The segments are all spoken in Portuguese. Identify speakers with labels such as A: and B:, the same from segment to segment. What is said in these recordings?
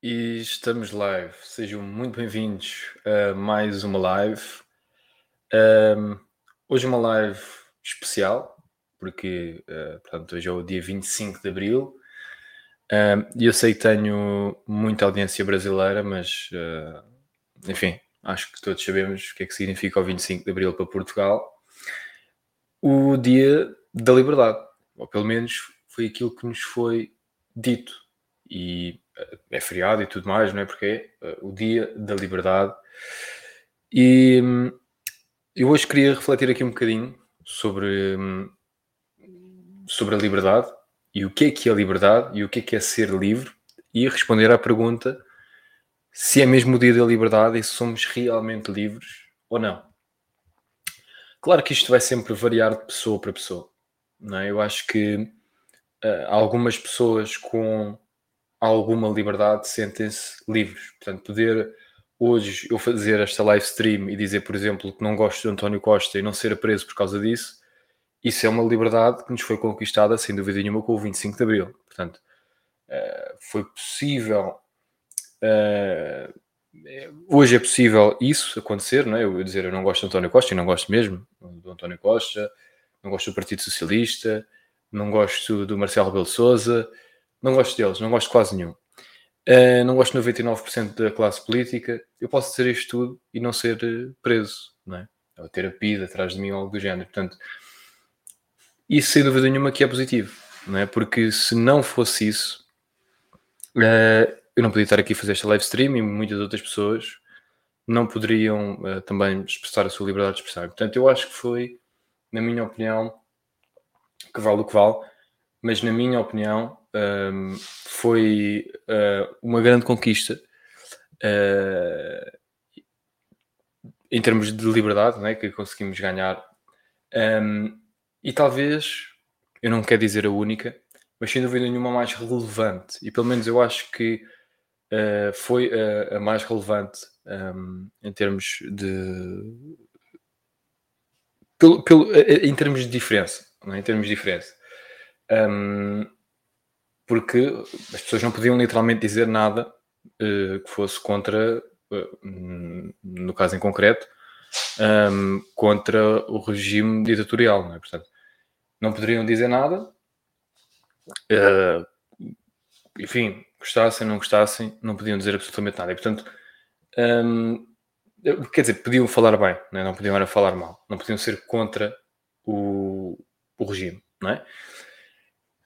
A: E estamos live. Sejam muito bem-vindos a mais uma live. Um, hoje uma live especial, porque uh, portanto, hoje é o dia 25 de Abril. E eu sei que tenho muita audiência brasileira, mas uh, enfim, acho que todos sabemos o que é que significa o 25 de Abril para Portugal. O dia da liberdade, ou pelo menos foi aquilo que nos foi dito. E é feriado e tudo mais, não é? Porque é uh, o dia da liberdade. E um, eu hoje queria refletir aqui um bocadinho sobre, um, sobre a liberdade e o que é que é liberdade e o que é que é ser livre e responder à pergunta se é mesmo o dia da liberdade e se somos realmente livres ou não. Claro que isto vai sempre variar de pessoa para pessoa. Não é? Eu acho que uh, algumas pessoas com alguma liberdade sentem-se livres. Portanto, poder hoje eu fazer esta live stream e dizer, por exemplo, que não gosto de António Costa e não ser preso por causa disso, isso é uma liberdade que nos foi conquistada, sem dúvida nenhuma, com o 25 de Abril. Portanto, uh, foi possível. Uh, hoje é possível isso acontecer, não é? Eu dizer eu não gosto de António Costa e não gosto mesmo do António Costa, não gosto do Partido Socialista, não gosto do Marcelo Rebelo Souza, não gosto deles, não gosto quase nenhum. Uh, não gosto de 99% da classe política. Eu posso dizer isto tudo e não ser preso, não é? Ou ter a PID atrás de mim ou algo do género. Portanto, isso sem dúvida nenhuma que é positivo, não é? Porque se não fosse isso, uh, eu não podia estar aqui a fazer esta live stream e muitas outras pessoas não poderiam também expressar a sua liberdade de expressão. Portanto, eu acho que foi, na minha opinião, que vale o que vale, mas na minha opinião um, foi uh, uma grande conquista em termos de liberdade né, que conseguimos ganhar. Um, e talvez, eu não quero dizer a única, mas sem dúvida nenhuma mais relevante. E pelo menos eu acho que uh, foi a, a, mais relevante um, em termos de. Pelo, pelo, em termos de diferença. É? Em termos de diferença. Um, porque as pessoas não podiam literalmente dizer nada uh, que fosse contra, uh, no caso em concreto, um, contra o regime ditatorial, não é? Portanto, não poderiam dizer nada. Uh, enfim, gostassem, não gostassem, não podiam dizer absolutamente nada. E, portanto, um, quer dizer, podiam falar bem, não, é? não podiam era falar mal, não podiam ser contra o, o regime, não é?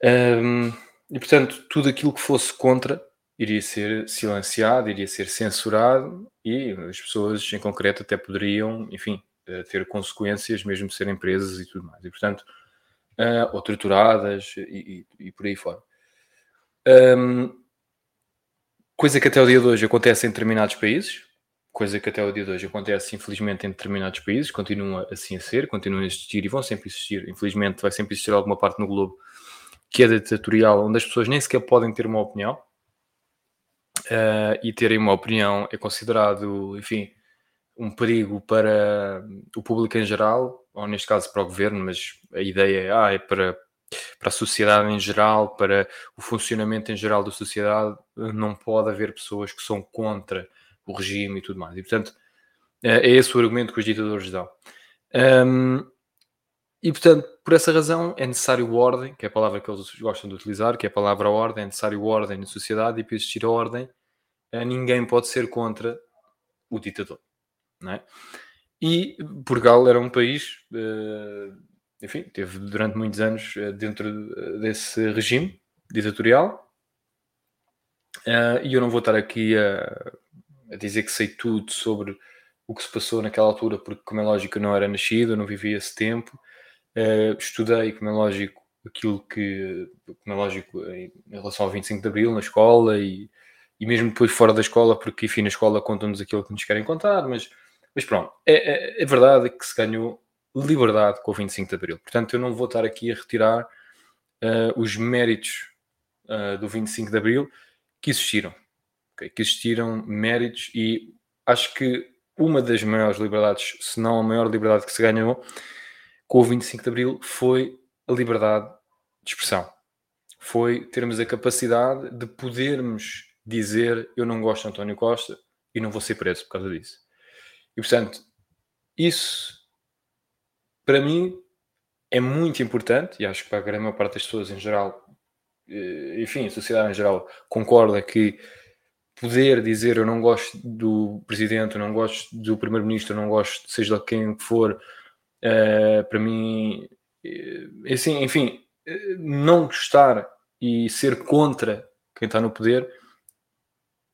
A: Um, e, portanto, tudo aquilo que fosse contra iria ser silenciado, iria ser censurado e as pessoas, em concreto, até poderiam, enfim, eh, ter consequências, mesmo serem presas e tudo mais. E, portanto, uh, ou trituradas e, e, e, por aí fora. Um, coisa que até o dia de hoje acontece em determinados países, coisa que até o dia de hoje acontece, infelizmente, em determinados países, continua assim a ser, continuam a existir e vão sempre existir. Infelizmente, vai sempre existir alguma parte no globo que é ditatorial, onde as pessoas nem sequer podem ter uma opinião. Uh, e terem uma opinião é considerado, enfim, um perigo para o público em geral, ou neste caso para o governo, mas a ideia é, ah, é para, para a sociedade em geral, para o funcionamento em geral da sociedade, não pode haver pessoas que são contra o regime e tudo mais. E, portanto, é esse o argumento que os ditadores dão. Um, e, portanto, por essa razão é necessário ordem, que é a palavra que eles gostam de utilizar, que é a palavra ordem, é necessário ordem na sociedade e para existir a ordem, eh, ninguém pode ser contra o ditador. Não é? E Portugal era um país, eh, enfim, teve durante muitos anos eh, dentro desse regime ditatorial. E eu não vou estar aqui a, dizer que sei tudo sobre o que se passou naquela altura, porque, como é lógico, eu não era nascido, eu não vivi esse tempo. Estudei, como é lógico, aquilo que, como é lógico, em relação ao 25 de Abril na escola e, e mesmo depois fora da escola, porque, enfim, na escola contam-nos aquilo que nos querem contar, mas mas pronto, é, é, é verdade que se ganhou liberdade com o 25 de Abril. Portanto, eu não vou estar aqui a retirar uh, os méritos uh, do 25 de Abril que existiram. Okay? Que existiram méritos e acho que uma das maiores liberdades, se não a maior liberdade que se ganhou com o 25 de Abril foi a liberdade de expressão. Foi termos a capacidade de podermos dizer eu não gosto de António Costa e não vou ser preso por causa disso. E portanto, isso para mim é muito importante e acho que para a grande maior parte das pessoas em geral, eh, enfim, a sociedade em geral concorda que poder dizer eu não gosto do presidente, eu não gosto do primeiro-ministro, eu não gosto seja de quem for, uh, para mim, uh, assim, enfim, uh, não gostar e ser contra quem está no poder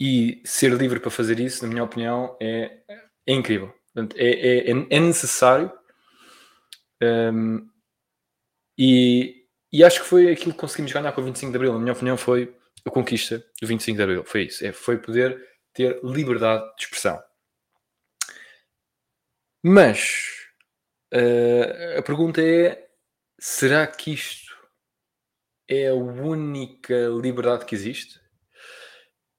A: e ser livre para fazer isso, na minha opinião, é, é incrível. Portanto, é, é, é necessário um, e, e acho que foi aquilo que conseguimos ganhar com o 25 de Abril. Na minha opinião, foi a conquista do 25 de Abril. Foi isso. É, foi poder ter liberdade de expressão. Mas uh, a pergunta é: será que isto é a única liberdade que existe?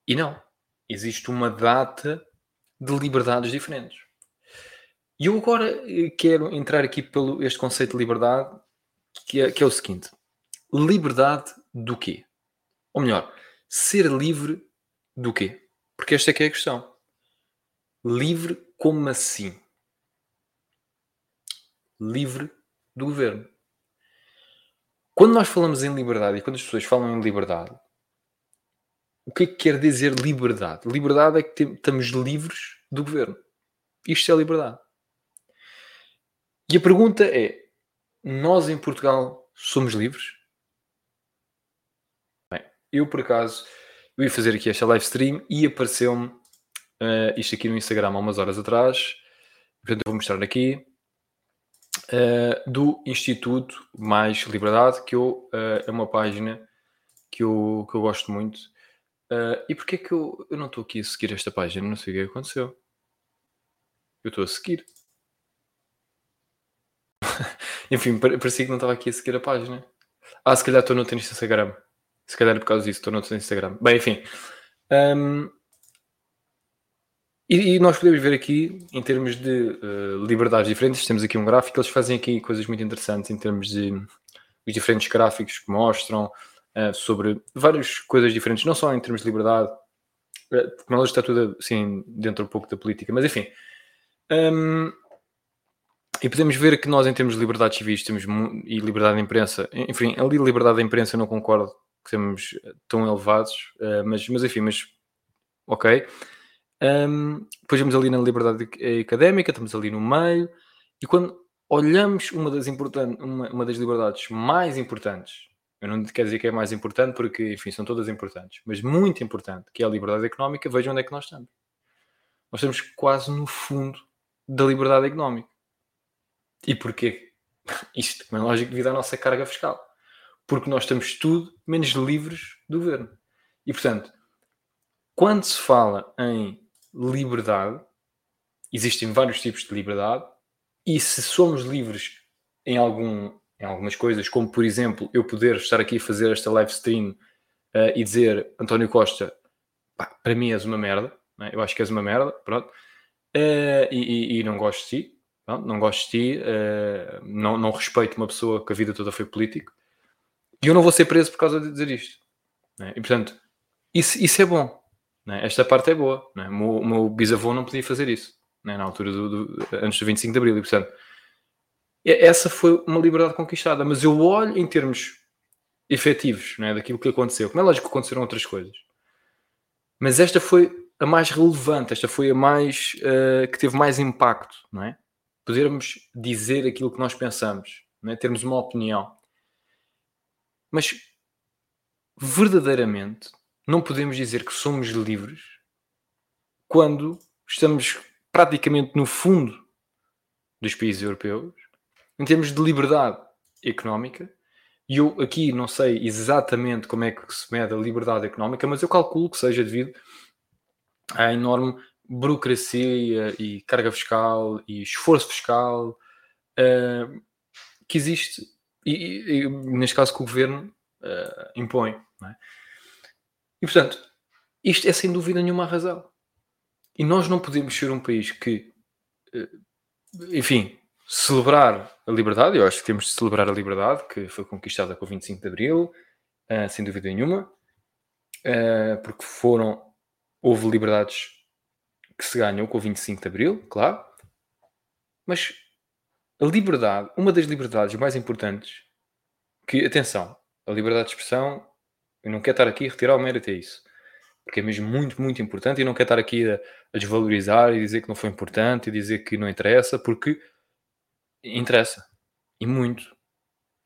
A: E não. Existe uma data de liberdades diferentes. E eu agora eh, quero entrar aqui pelo este conceito de liberdade, que é, que é o seguinte: liberdade do quê? Ou melhor, ser livre do quê? Porque esta é que é a questão. Livre como assim? Livre do governo. Quando nós falamos em liberdade e quando as pessoas falam em liberdade, o que é que quer dizer liberdade? Liberdade é que estamos livres do governo. Isto é liberdade. E a pergunta é: nós em Portugal somos livres? Bem, eu por acaso eu ia fazer aqui esta live stream e apareceu-me uh, isto aqui no Instagram há umas horas atrás. Portanto, eu vou mostrar aqui uh, do Instituto Mais Liberdade, que eu, uh, é uma página que eu, que eu gosto muito. e porquê é que eu, eu não estou aqui a seguir esta página? Não sei o que aconteceu. Eu estou a seguir. Enfim, parecia que não estava aqui a seguir a página. Ah, se calhar estou no Instagram. Se calhar é por causa disso, estou no Instagram. Bem, enfim. Um, e, e, nós podemos ver aqui, em termos de uh, liberdades diferentes, temos aqui um gráfico, eles fazem aqui coisas muito interessantes em termos de os diferentes gráficos que mostram uh, sobre várias coisas diferentes, não só em termos de liberdade, uh, porque nós está tudo assim dentro um pouco da política, mas enfim. Um, e podemos ver que nós, em termos de liberdade civis temos e liberdade de imprensa, enfim, ali liberdade da imprensa não concordo que temos eh, tão elevados, uh, mas, mas enfim, mas ok. Um, depois vemos ali na liberdade académica, estamos ali no meio, e quando olhamos uma das, importantes, uma, uma das liberdades mais importantes, eu não quero dizer que é mais importante porque, enfim, são todas importantes, mas muito importante, que é a liberdade económica, vejam onde é que nós estamos. Nós estamos quase no fundo da liberdade económica. E porquê? Isto, como é lógico, devido à nossa carga fiscal. Porque nós estamos tudo menos livres do governo. E, portanto, quando se fala em liberdade, existem vários tipos de liberdade, e se somos livres em, algum, em algumas coisas, como por exemplo, eu poder estar aqui a fazer esta live stream uh, e dizer António Costa, pá, para mim és uma merda, é? eu acho que és uma merda, pronto, uh, e, e, e, não gosto de ti, não, não gosto de ti, uh, não, não respeito uma pessoa que a vida toda foi político e eu não vou ser preso por causa de dizer isto. Né? E portanto, isso, isso é bom. Né? Esta parte é boa. Né? O, meu, o meu bisavô não podia fazer isso né? na altura do, do, antes do 25 de Abril. E portanto, essa foi uma liberdade conquistada. Mas eu olho em termos efetivos né? daquilo que aconteceu. Como é lógico que aconteceram outras coisas. Mas esta foi a mais relevante, esta foi a mais uh, que teve mais impacto, não é? podermos dizer aquilo que nós pensamos, é? termos uma opinião. Mas verdadeiramente não podemos dizer que somos livres quando estamos praticamente no fundo dos países europeus em termos de liberdade económica. E eu aqui não sei exatamente como é que se mede a liberdade económica, mas eu calculo que seja devido à enorme burocracia e carga fiscal e esforço fiscal uh, que existe e, e, neste caso que o governo uh, impõe. É? E portanto, isto é sem dúvida nenhuma a razão. E nós não podemos ser um país que, uh, enfim, celebrar a liberdade, eu acho que temos de celebrar a liberdade que foi conquistada com o 25 de Abril, sem dúvida nenhuma, uh, porque foram, houve liberdades que se ganham com o 25 de Abril, claro, mas a liberdade, uma das liberdades mais importantes, que, atenção, a liberdade de expressão, eu não quero estar aqui a retirar o mérito a isso, porque é mesmo muito, muito importante e não quero estar aqui a, a desvalorizar e dizer que não foi importante e dizer que não interessa, porque interessa, e muito,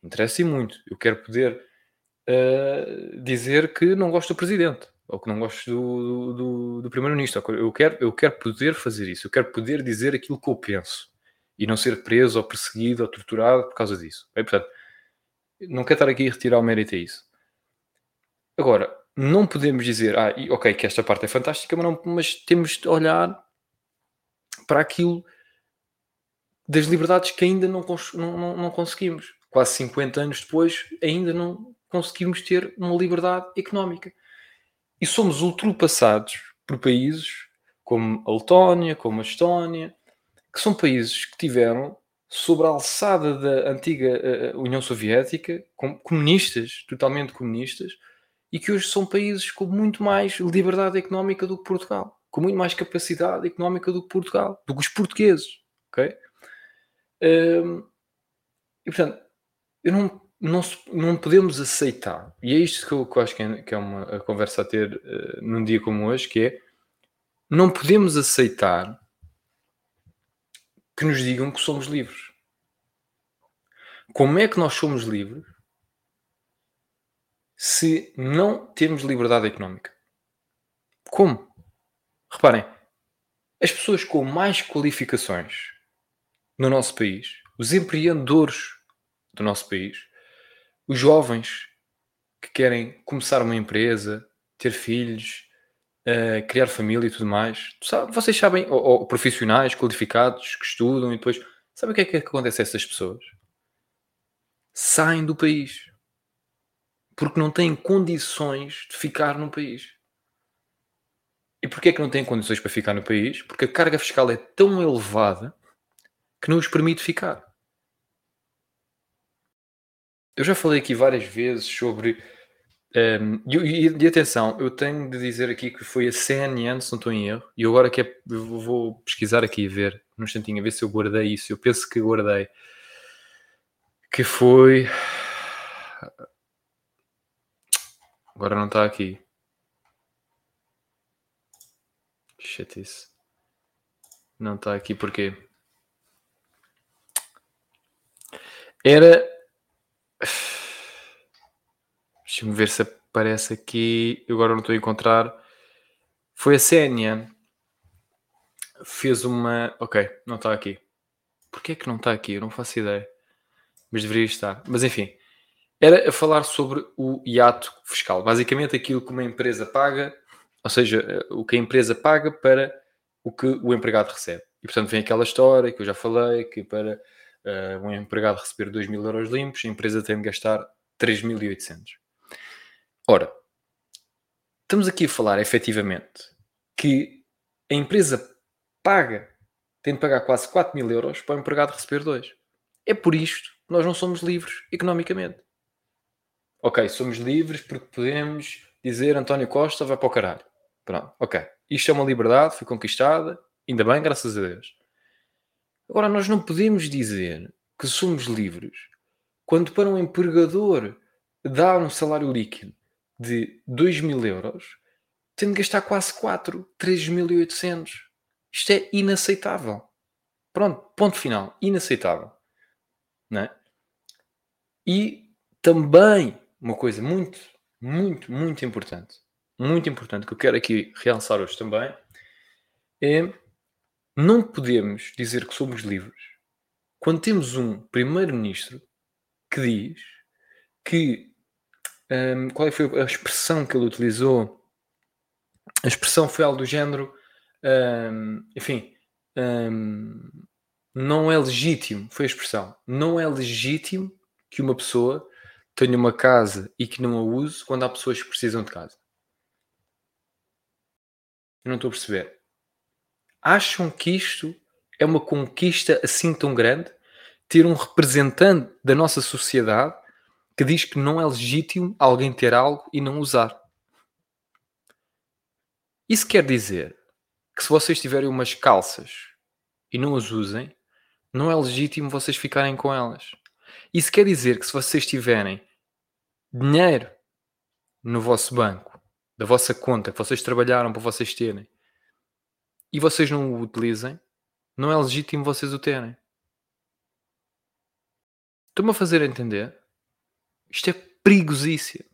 A: interessa e muito. Eu quero poder uh, dizer que não gosto do presidente ou que não gosto do, do, do primeiro-ministro. Eu quero, eu quero poder fazer isso, eu quero poder dizer aquilo que eu penso e não ser preso ou perseguido ou torturado por causa disso. É, portanto, não quero estar aqui a retirar o mérito a isso. Agora, não podemos dizer, ah, ok, que esta parte é fantástica, mas, não, mas temos de olhar para aquilo das liberdades que ainda não, não, não, não conseguimos. Quase 50 anos depois, ainda não conseguimos ter uma liberdade económica. E somos ultrapassados por países como a Letónia, como a Estónia, que são países que tiveram, sobre a alçada da antiga uh, União Soviética, com, comunistas, totalmente comunistas, e que hoje são países com muito mais liberdade económica do que Portugal, com muito mais capacidade económica do que Portugal, do que os portugueses, ok? Um, e portanto, eu não, não, não podemos aceitar, e é isto que eu, que eu acho que é, que é uma conversa a ter uh, num dia como hoje, que é não podemos aceitar que nos digam que somos livres. Como é que nós somos livres se não temos liberdade económica? Como? Reparem, as pessoas com mais qualificações no nosso país, os empreendedores do nosso país, os jovens que querem começar uma empresa, ter filhos, uh, criar família e tudo mais. vocês sabem, ou, ou, profissionais qualificados que estudam e depois, sabem o que é que acontece a essas pessoas? Saem do país porque não têm condições de ficar no país. E porquê é que não têm condições para ficar no país? Porque a carga fiscal é tão elevada que não os permite ficar. Eu já falei aqui várias vezes sobre um, e, e, atenção, eu tenho de dizer aqui que foi a CNN, se não estou em erro, e agora que é, vou pesquisar aqui e ver, num instantinho, a ver se eu guardei isso. Eu penso que guardei. Que foi. Agora não está aqui. Chatice. Não está aqui porque. Era. Deixa-me ver se aparece aqui. Eu agora não estou a encontrar. Foi a CNN. Fez uma. Ok, não está aqui. Porquê é que não está aqui? Eu não faço ideia. Mas deveria estar. Mas enfim. Era a falar sobre o hiato fiscal. Basicamente aquilo que uma empresa paga, ou seja, o que a empresa paga para o que o empregado recebe. E portanto vem aquela história que eu já falei, que para uh, um empregado receber 2 mil euros limpos, a empresa tem de gastar 3.800. Ora, estamos aqui a falar efetivamente que a empresa paga, tem de pagar quase 4 mil euros para o empregado receber dois. É por isto que nós não somos livres economicamente. Ok, somos livres porque podemos dizer António Costa vai para o caralho. Pronto, ok. Isto é uma liberdade, foi conquistada, ainda bem, graças a Deus. Agora, nós não podemos dizer que somos livres quando para um empregador dar um salário líquido de 2 mil euros, tendo de gastar quase 4, 3.800. Isto é inaceitável. Pronto, ponto final. Inaceitável. Não é? E também uma coisa muito, muito, muito importante, muito importante que eu quero aqui realçar hoje também é não podemos dizer que somos livres quando temos um primeiro-ministro que diz que um, qual é foi a expressão que ele utilizou? A expressão foi algo do género, um, enfim, um, não é legítimo, foi a expressão, não é legítimo que uma pessoa tenha uma casa e que não a use quando há pessoas que precisam de casa. Eu não estou a perceber. Acham que isto é uma conquista assim tão grande? Ter um representante da nossa sociedade que diz que não é legítimo alguém ter algo e não usar. Isso quer dizer que se vocês tiverem umas calças e não as usem, não é legítimo vocês ficarem com elas. Isso quer dizer que se vocês tiverem dinheiro no vosso banco, da vossa conta, que vocês trabalharam para vocês terem, e vocês não o utilizem, não é legítimo vocês o terem. Estou-me a fazer entender? Isto é perigosíssimo.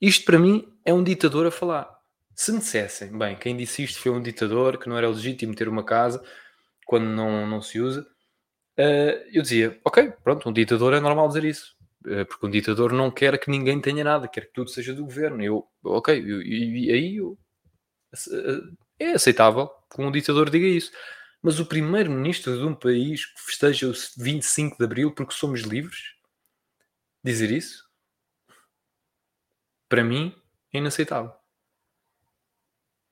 A: Isto para mim é um ditador a falar. Se me dissessem, bem, quem disse isto foi um ditador, que não era legítimo ter uma casa quando não, não se usa, eu dizia, ok, pronto, um ditador é normal dizer isso. Uh, porque um ditador não quer que ninguém tenha nada, quer que tudo seja do governo. Eu, ok, e aí eu, uh, é aceitável que um ditador diga isso. Mas o primeiro-ministro de um país que festeja o 25 de Abril porque somos livres, dizer isso, para mim, é inaceitável.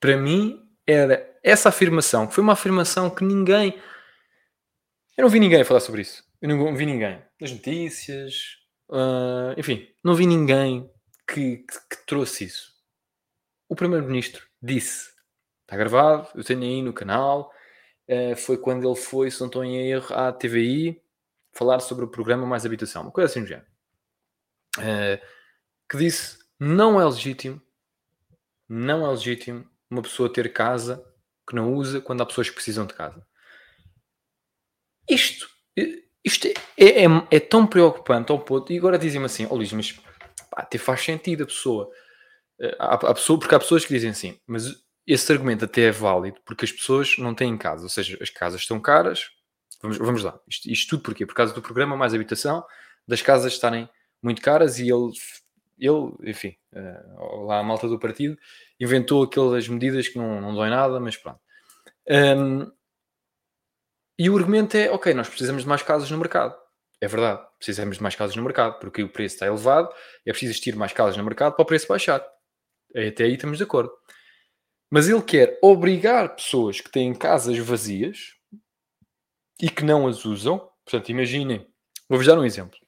A: Para mim, era essa afirmação, que foi uma afirmação que ninguém. Eu não vi ninguém falar sobre isso. Eu não vi ninguém. Nas notícias, uh, enfim, não vi ninguém que, que, que trouxe isso. O Primeiro-Ministro disse: está gravado, eu tenho aí no canal. Uh, foi quando ele foi, se não estou em erro, à TVI falar sobre o programa Mais Habitação, uma coisa assim do género. Uh, que disse: não é legítimo, não é legítimo uma pessoa ter casa que não usa quando há pessoas que precisam de casa. Isto, isto é, é, é, tão preocupante ao ponto. E agora dizem-me assim: oh Luís, mas pá, até faz sentido a pessoa. Eh, há, há pessoa. Porque há pessoas que dizem assim, mas esse argumento até é válido porque as pessoas não têm casa, ou seja, as casas estão caras. Vamos, vamos lá, isto, isto tudo porquê? Por causa do programa Mais Habitação, das casas estarem muito caras e ele, ele enfim, uh, lá a malta do partido, inventou aquelas medidas que não, não dói nada, mas pronto. Um, e o argumento é: ok, nós precisamos de mais casas no mercado. É verdade, precisamos de mais casas no mercado, porque o preço está elevado, é preciso existir mais casas no mercado para o preço baixar. Até aí estamos de acordo. Mas ele quer obrigar pessoas que têm casas vazias e que não as usam. Portanto, imaginem, vou-vos dar um exemplo.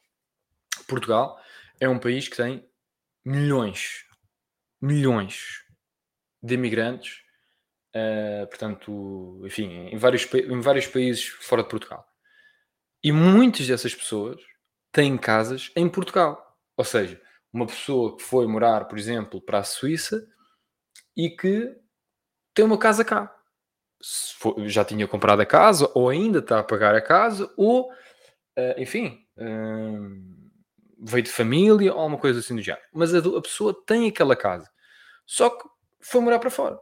A: Portugal é um país que tem milhões, milhões de imigrantes, uh, portanto, enfim, em vários, em vários países fora de Portugal. E muitas dessas pessoas têm casas em Portugal. Ou seja, uma pessoa que foi morar, por exemplo, para a Suíça e que tem uma casa cá. For, já tinha comprado a casa, ou ainda está a pagar a casa, ou, uh, enfim, uh, veio de família, ou uma coisa assim do género. Mas a, a pessoa tem aquela casa. Só que foi morar para fora.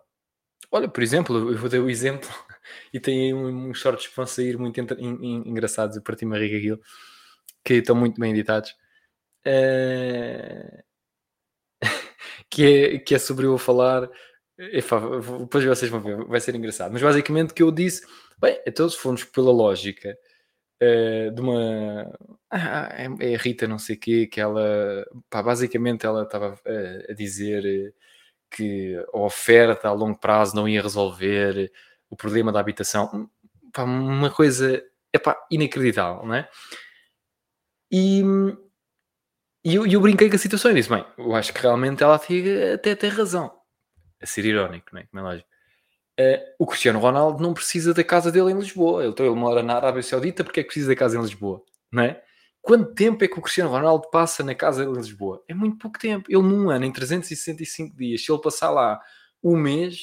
A: Olha, por exemplo, eu vou dar o exemplo e tem aí uns shorts que vão sair muito engraçados. Eu parti-me a aquilo, que estão muito bem editados. Uh... que, é, que é sobre eu falar. Efa, depois vocês vão ver, vai ser engraçado. Mas basicamente o que eu disse, bem, então se formos pela lógica uh, de uma. Ah, é, é Rita, não sei o quê, que ela. Pá, basicamente ela estava uh, a dizer que a oferta a longo prazo não ia resolver o problema da habitação. Pá, uma coisa epá, inacreditável, não é? E, e eu, eu, brinquei com a situação e disse: bem, eu acho que realmente ela até tem razão. A ser irónico, não é? Como é lógico. Uh, o Cristiano Ronaldo não precisa da casa dele em Lisboa. Ele, então, ele mora na Arábia Saudita porque é que precisa da casa em Lisboa, não é? Quanto tempo é que o Cristiano Ronaldo passa na casa de Lisboa? É muito pouco tempo. Ele num ano, em 365 dias, se ele passar lá um mês,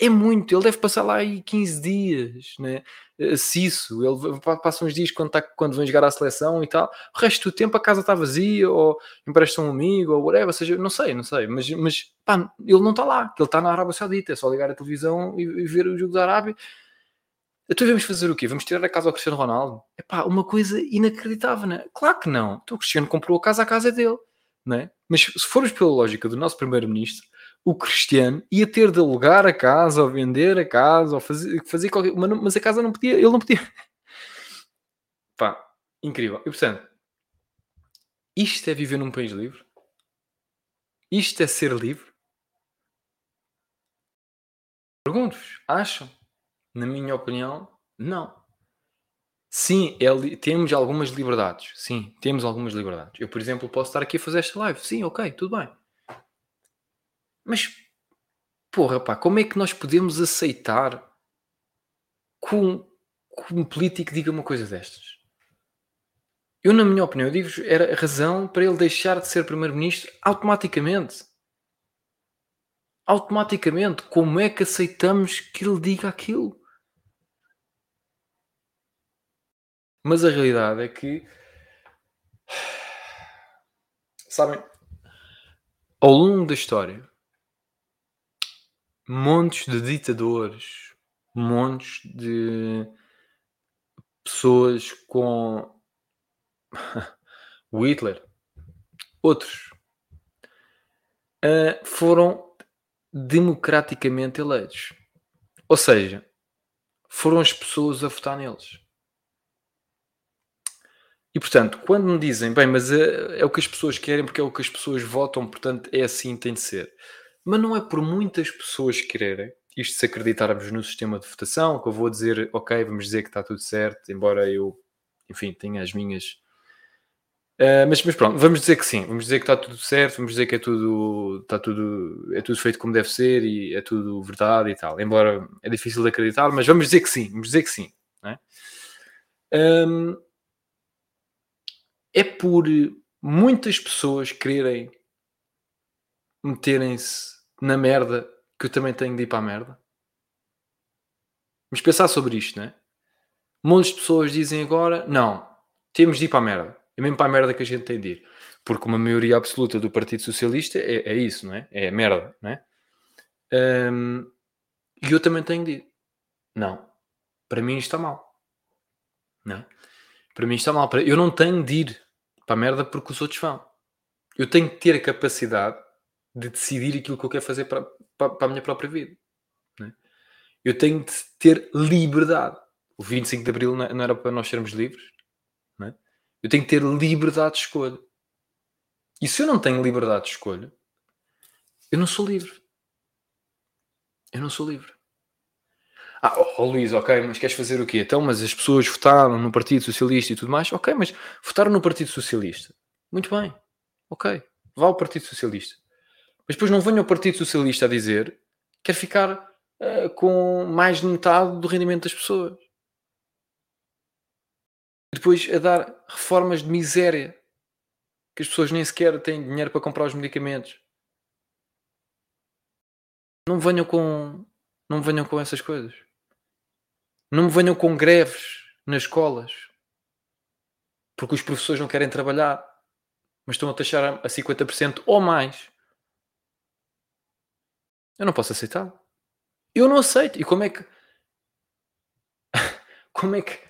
A: é muito. Ele deve passar lá aí 15 dias, né? Eh, se isso, ele passa uns dias quando, tá, quando vem jogar à seleção e tal. O resto do tempo a casa está vazia, ou empresta um amigo, ou whatever, seja, não sei, não sei. Mas, mas pá, ele não está lá. Ele está na Arábia Saudita. É só ligar a televisão e, e ver o jogo da Arábia então vamos fazer o quê? Vamos tirar a casa ao Cristiano Ronaldo? É pá, uma coisa inacreditável, não é? Claro que não. Então o Cristiano comprou a casa, a casa é dele, não é? Mas se formos pela lógica do nosso primeiro-ministro, o Cristiano ia ter de alugar a casa, ou vender a casa, ou fazer, fazer qualquer... Mas a casa não podia, ele não podia. Pá, incrível. E portanto, isto é viver num país livre? Isto é ser livre? Pergunto-vos, acham? Na minha opinião, não. Sim, é, temos algumas liberdades. Sim, temos algumas liberdades. Eu, por exemplo, posso estar aqui a fazer esta live. Sim, ok, tudo bem. Mas porra, pá, como é que nós podemos aceitar que um, que um político diga uma coisa destas? Eu, na minha opinião, digo era razão para ele deixar de ser primeiro-ministro automaticamente. Automaticamente. Como é que aceitamos que ele diga aquilo? Mas a realidade é que, sabem, ao longo da história, montes de ditadores, montes de pessoas com Hitler, outros, uh, foram democraticamente eleitos. Ou seja, foram as pessoas a votar neles. E portanto, quando me dizem, bem, mas é, é, o que as pessoas querem porque é o que as pessoas votam, portanto é assim, tem de ser. Mas não é por muitas pessoas quererem, isto se acreditarmos no sistema de votação, que eu vou dizer, ok, vamos dizer que está tudo certo, embora eu, enfim, tenha as minhas. Uh, mas, mas pronto, vamos dizer que sim, vamos dizer que está tudo certo, vamos dizer que é tudo, está tudo, é tudo feito como deve ser e é tudo verdade e tal. Embora é difícil de acreditar, mas vamos dizer que sim, vamos dizer que sim. Não é? Um, é por muitas pessoas quererem meterem-se na merda que eu também tenho de ir para a merda. Vamos pensar sobre isto, não é? Muitas pessoas dizem agora, não, temos de ir para a merda. É mesmo para a merda que a gente tem de ir. Porque uma maioria absoluta do Partido Socialista é, é isso, não é? É a merda, não é? Um, e eu também tenho de ir. Não. Para mim está mal. Não. É? Para mim está mal. Eu não tenho de ir para a merda porque os outros vão. Eu tenho que ter a capacidade de decidir aquilo que eu quero fazer para, para, para a minha própria vida. É? Eu tenho de ter liberdade. O 25 de Abril não era para nós sermos livres. É? Eu tenho que ter liberdade de escolha. E se eu não tenho liberdade de escolha, eu não sou livre. Eu não sou livre. Ah, oh, Luís, ok, mas queres fazer o quê? Então, mas as pessoas votaram no Partido Socialista e tudo mais. Ok, mas votaram no Partido Socialista. Muito bem. Ok. Vá ao Partido Socialista. Mas depois não venha o Partido Socialista a dizer que quer ficar uh, com mais de metade do rendimento das pessoas. Depois a dar reformas de miséria. Que as pessoas nem sequer têm dinheiro para comprar os medicamentos. Não venham com, não venham com essas coisas. Não me venham com greves nas escolas porque os professores não querem trabalhar, mas estão a taxar a 50% ou mais. Eu não posso aceitar. Eu não aceito. E como é que. como é que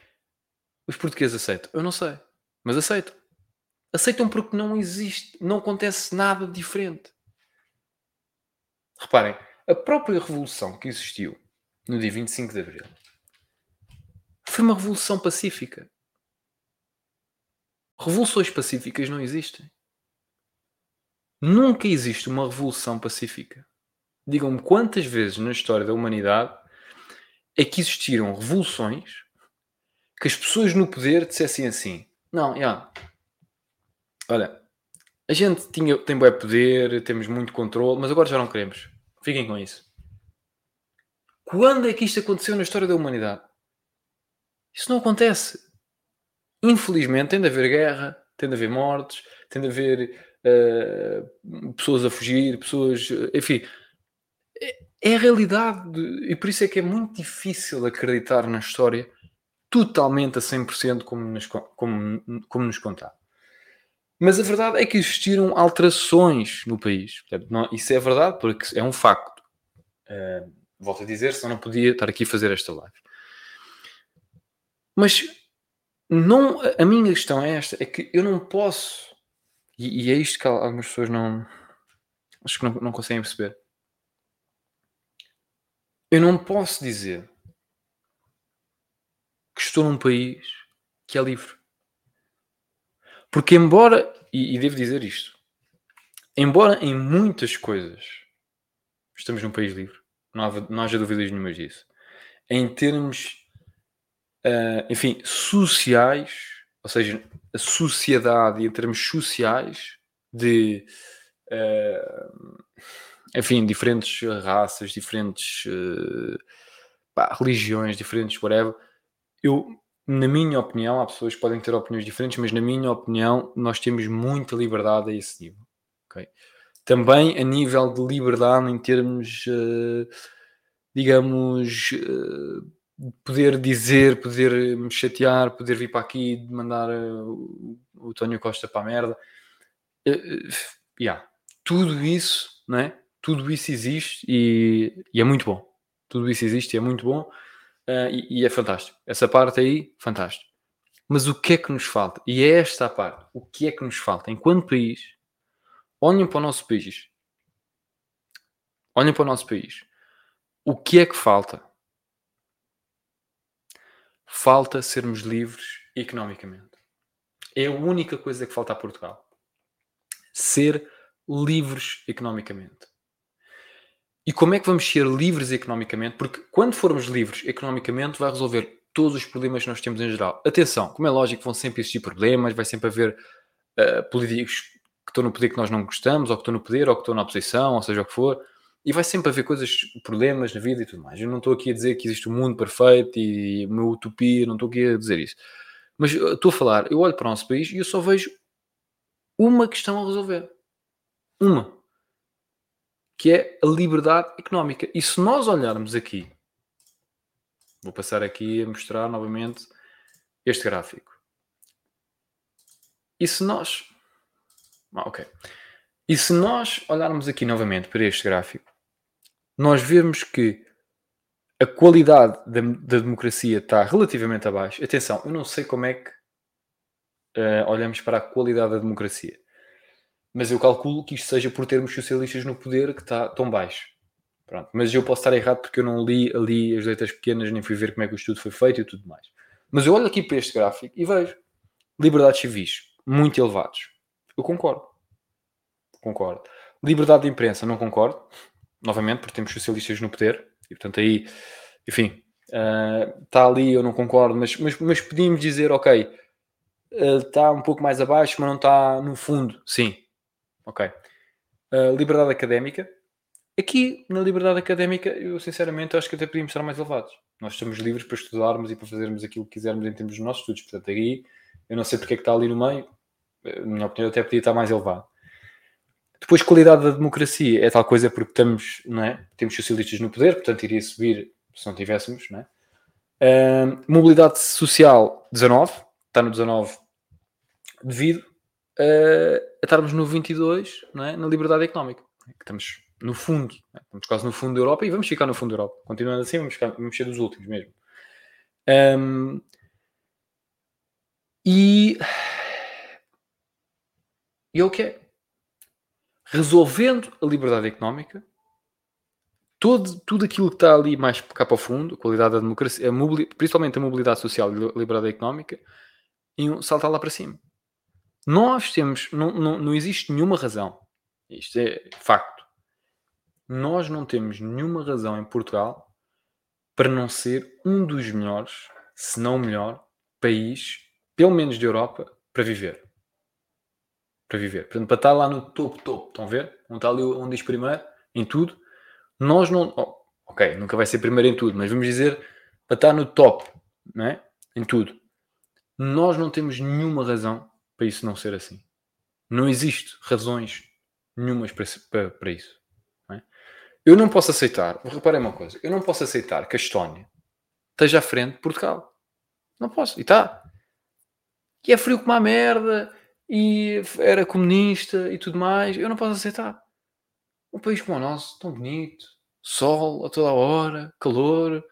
A: os portugueses aceitam? Eu não sei. Mas aceitam. Aceitam porque não existe, não acontece nada diferente. Reparem, a própria revolução que existiu no dia 25 de Abril foi uma revolução pacífica. Revoluções pacíficas não existem. Nunca existe uma revolução pacífica. Digam-me quantas vezes na história da humanidade é que existiram revoluções que as pessoas no poder dissessem assim: não, já, olha, a gente tinha, tem bom poder, temos muito controle, mas agora já não queremos. Fiquem com isso. Quando é que isto aconteceu na história da humanidade? Isso não acontece. Infelizmente, tem de haver guerra, tem de haver mortes, tem de haver uh, pessoas a fugir, pessoas. Enfim, é, é a realidade. De, e por isso é que é muito difícil acreditar na história totalmente a 100% como nos, como, como nos contar. Mas a verdade é que existiram alterações no país. Não, isso é verdade porque é um facto. Uh, volto a dizer, senão não podia estar aqui a fazer esta live. Mas não, a minha questão é esta: é que eu não posso, e, e é isto que algumas pessoas não acho que não, não conseguem perceber. Eu não posso dizer que estou num país que é livre. Porque, embora, e, e devo dizer isto, embora em muitas coisas estamos num país livre, não, há, não haja dúvidas nenhuma disso, em termos uh, enfim, sociais, ou seja, a sociedade em termos sociais de uh, enfim, diferentes raças, diferentes uh, pá, religiões, diferentes whatever. Eu, na minha opinião, há pessoas que podem ter opiniões diferentes, mas na minha opinião, nós temos muita liberdade a esse nível. Okay? Também a nível de liberdade em termos, uh, digamos, uh, poder dizer, poder me chatear, poder vir para aqui mandar uh, o Tónio Costa para a merda. Uh, yeah. Tudo isso, né? Tudo isso existe e, e, é muito bom. Tudo isso existe e é muito bom uh, e, e, é fantástico. Essa parte aí, fantástico. Mas o que é que nos falta? E é esta a parte. O que é que nos falta? Enquanto país, olhem para o nosso país. Olhem para o nosso país. O que é que falta? Falta sermos livres economicamente. É a única coisa que falta a Portugal. Ser livres economicamente. E como é que vamos ser livres economicamente? Porque quando formos livres economicamente, vai resolver todos os problemas que nós temos em geral. Atenção, como é lógico, vão sempre existir problemas, vai sempre haver uh, políticos que estão no poder que nós não gostamos, ou que estão no poder, ou que estão na oposição, ou seja o que for. E vai sempre haver coisas, problemas na vida e tudo mais. Eu não estou aqui a dizer que existe um mundo perfeito e uma utopia, não estou aqui a dizer isso. Mas estou a falar, eu olho para o nosso país e eu só vejo uma questão a resolver. Uma. Que é a liberdade económica. E se nós olharmos aqui, vou passar aqui a mostrar novamente este gráfico. E se nós. Ah, ok. E se nós olharmos aqui novamente para este gráfico, nós vemos que a qualidade da, da, democracia está relativamente abaixo. Atenção, eu não sei como é que uh, olhamos para a qualidade da democracia, mas eu calculo que isto seja por termos socialistas no poder que está tão baixo. Pronto. Mas eu posso estar errado porque eu não li ali as letras pequenas, nem fui ver como é que o estudo foi feito e tudo mais. Mas eu olho aqui para este gráfico e vejo liberdades civis muito elevados. Eu concordo. Concordo. Liberdade de imprensa, não concordo novamente, porque temos socialistas no poder, e portanto aí, enfim, uh, está ali, eu não concordo, mas, mas, mas podíamos dizer, ok, uh, está um pouco mais abaixo, mas não está no fundo. Sim, ok. Uh, liberdade académica. Aqui, na liberdade académica, eu sinceramente acho que até podíamos estar mais elevados. Nós estamos livres para estudarmos e para fazermos aquilo que quisermos em termos dos nossos estudos. Portanto, aí, eu não sei porque é que está ali no meio, na minha opinião, até podia estar mais elevado. Depois, qualidade da democracia é tal coisa porque estamos, não é? Temos socialistas no poder, portanto iria subir se não tivéssemos, não é? Uh, mobilidade social 19, está no 19 devido uh, a estarmos no 22, não é? Na liberdade económica, é? que estamos no fundo, é? estamos quase no fundo da Europa e vamos ficar no fundo da Europa. Continuando assim, vamos, ficar, vamos ser dos últimos mesmo. Um, e, e é o que é? Resolvendo a liberdade económica, todo, tudo aquilo que está ali mais cá para o fundo, a qualidade da democracia, a principalmente a mobilidade social e a liberdade económica, iam saltar lá para cima. Nós temos, não, não, não existe nenhuma razão, isto é facto, nós não temos nenhuma razão em Portugal para não ser um dos melhores, se não o melhor, país, pelo menos de Europa, para viver para viver. Portanto, para estar lá no topo, topo, estão a ver? Onde está ali onde diz primeiro, em tudo. Nós não. Oh, ok, nunca vai ser primeiro em tudo, mas vamos dizer para estar no top, não é? Em tudo. Nós não temos nenhuma razão para isso não ser assim. Não existe razões nenhumas para, para, para isso. Não é? Eu não posso aceitar, reparem uma coisa, eu não posso aceitar que a Estónia esteja à frente de Portugal. Não posso, e está. E é frio como a merda, e era comunista e tudo mais, eu não posso aceitar. Um país como o nosso, tão bonito, sol a toda hora, calor,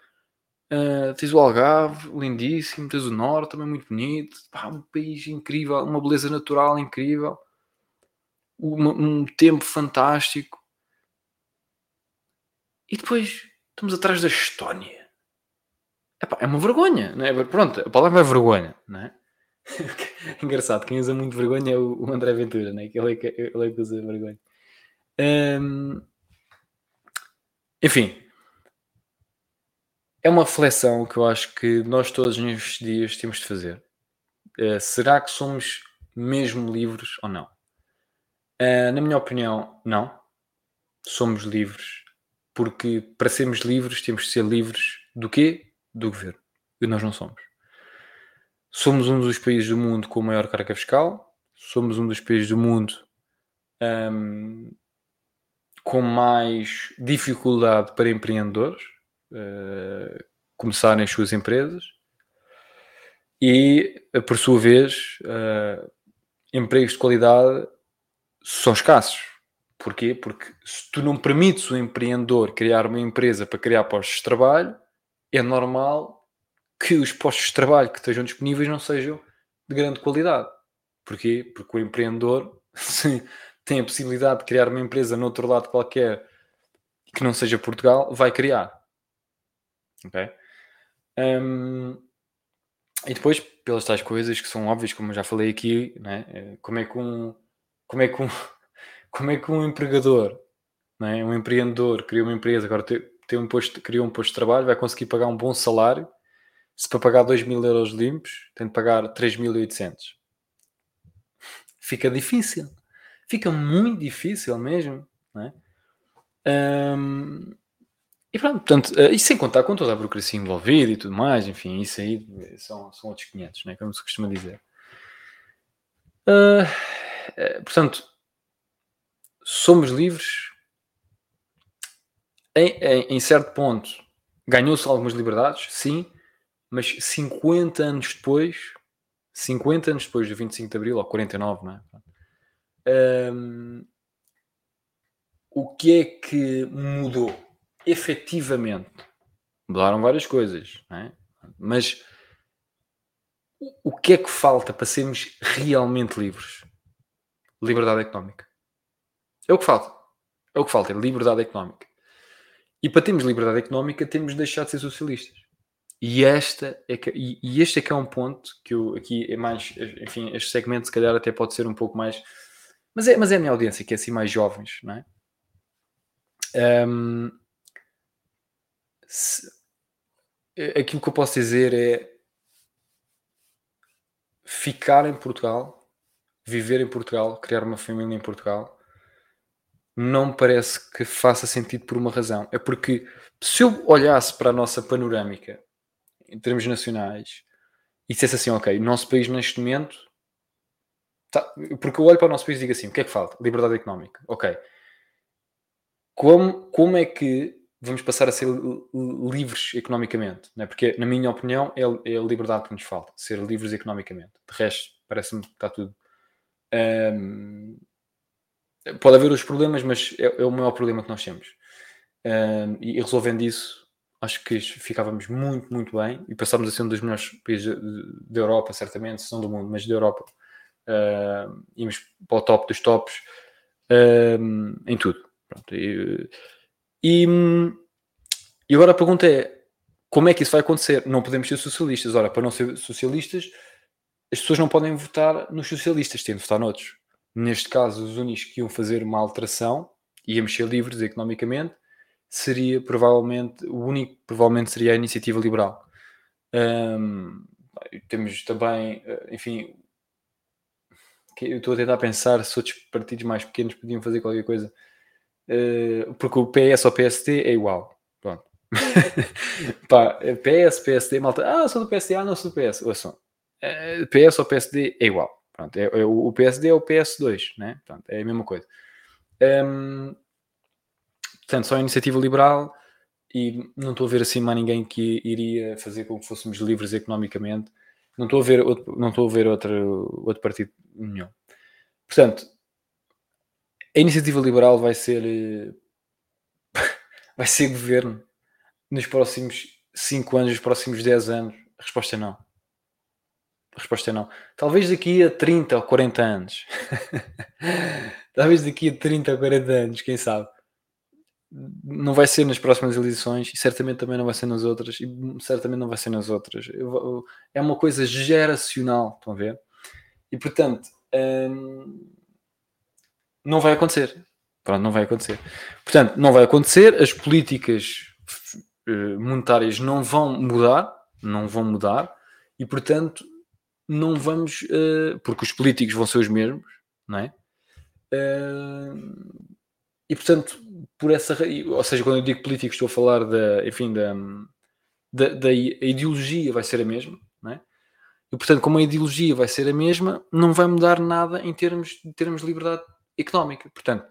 A: uh, tens o Algarve, lindíssimo, tens o Norte, também muito bonito, Pá, um país incrível, uma beleza natural incrível, um tempo fantástico. E depois estamos atrás da Estónia. Epá, é uma vergonha, não é? Pronto, a palavra é vergonha, não é? Engraçado, quem usa muito vergonha é o, André Ventura, né? que ele é que, ele é que usa vergonha. Enfim, é uma reflexão que eu acho que nós todos nestes dias temos de fazer. Uh, será que somos mesmo livres ou não? Uh, na minha opinião, não. somos livres, porque para sermos livres temos de ser livres do quê? Do governo. E nós não somos. Somos um dos países do mundo com a maior carga fiscal, somos um dos países do mundo um, com mais dificuldade para empreendedores uh, começarem as suas empresas e, por sua vez, uh, empregos de qualidade são escassos. Porquê? Porque se tu não permites o empreendedor criar uma empresa para criar postos de trabalho, é normal que os postos de trabalho que estejam disponíveis não sejam de grande qualidade. Porquê? Porque o empreendedor tem a possibilidade de criar uma empresa no outro lado qualquer que não seja Portugal, vai criar. Ok? Um, e depois, pelas tais coisas que são óbvias, como eu já falei aqui, né? como é que um, como é que um, como é que um empregador, né? um empreendedor, cria uma empresa, agora tem, tem um posto, criou um posto de trabalho, vai conseguir pagar um bom salário, se para pagar 2 mil euros limpos, tem de pagar 3.800. Fica difícil. Fica muito difícil mesmo, né? Um, e pronto, portanto, uh, e sem contar com toda a burocracia envolvida e tudo mais, enfim, isso aí são, são outros 500, né, como se costuma dizer. Uh, portanto, somos livres. Em, em, em certo ponto, ganhou-se algumas liberdades, sim, mas 50 anos depois, 50 anos depois do 25 de Abril, ou 49, não é? Um, o que é que mudou? efetivamente mudaram várias coisas, é? mas o que é que falta para sermos realmente livres? Liberdade económica. É o que falta. É o que falta, é liberdade económica. E para termos liberdade económica temos de deixar de ser socialistas. E, esta é que, e, e este é que é um ponto que eu aqui é mais, enfim, este segmento se calhar até pode ser um pouco mais, mas é, mas é a minha audiência que é assim mais jovens, não é? Um, se, aquilo que eu posso dizer é ficar em Portugal, viver em Portugal, criar uma família em Portugal, não me parece que faça sentido por uma razão. É porque se eu olhasse para a nossa panorâmica em termos nacionais e dissesse assim, ok, o nosso país neste momento. Tá, porque eu olho para o nosso país e digo assim: o que é que falta? Liberdade económica. Ok. Como, como é que vamos passar a ser livres economicamente, não é? porque, na minha opinião, é, é a liberdade que nos falta, ser livres economicamente. De resto, parece-me que está tudo. Um, pode haver os problemas, mas é, é, o maior problema que nós temos. Um, e resolvendo isso, acho que ficávamos muito, muito bem e passávamos a ser um dos melhores países da Europa, certamente, se não do mundo, mas da Europa. Uh, íamos para o top dos tops uh, em tudo. Pronto, e, e, e agora a pergunta é: como é que isso vai acontecer? Não podemos ser socialistas. Ora, para não ser socialistas, as pessoas não podem votar nos socialistas, têm de votar noutros. Neste caso, os únicos que iam fazer uma alteração, íamos ser livres economicamente, seria provavelmente, o único provavelmente seria a iniciativa liberal. Um, temos também, eh, enfim, eu estou a tentar pensar se outros partidos mais pequenos podiam fazer qualquer coisa Uh, porque o PS ou PSD é igual. Pronto. Pá, PS, PSD, malta. Ah, sou do PSD, ah, não sou do PS. Ouçam. Uh, eh, PS ou PSD é igual. Pronto, é, é, o PSD é o PS2, né? Pronto, é a mesma coisa. Um, portanto, só a iniciativa liberal e não estou a ver assim mais ninguém que iria fazer com que fôssemos livres economicamente. Não estou a ver outro, não estou a ver outro, outro partido nenhum. Portanto, a iniciativa liberal vai ser eh, vai ser governo nos próximos 5 anos, nos próximos 10 anos? A resposta é não. A resposta é não. Talvez daqui a 30 ou 40 anos. Talvez daqui a 30 ou 40 anos, quem sabe. Não vai ser nas próximas eleições e certamente também não vai ser nas outras e certamente não vai ser nas outras. é uma coisa geracional, estão a ver? E portanto, hum, não vai acontecer. Pronto, não vai acontecer. Portanto, não vai acontecer, as políticas uh, monetárias não vão mudar, não vão mudar, e portanto não vamos, uh, porque os políticos vão ser os mesmos, não é? Uh, e portanto, por essa ou seja, quando eu digo político, estou a falar da, enfim, da, da, da ideologia vai ser a mesma, é? E portanto, como a ideologia vai ser a mesma, não vai mudar nada em termos de termos de liberdade económica. Portanto,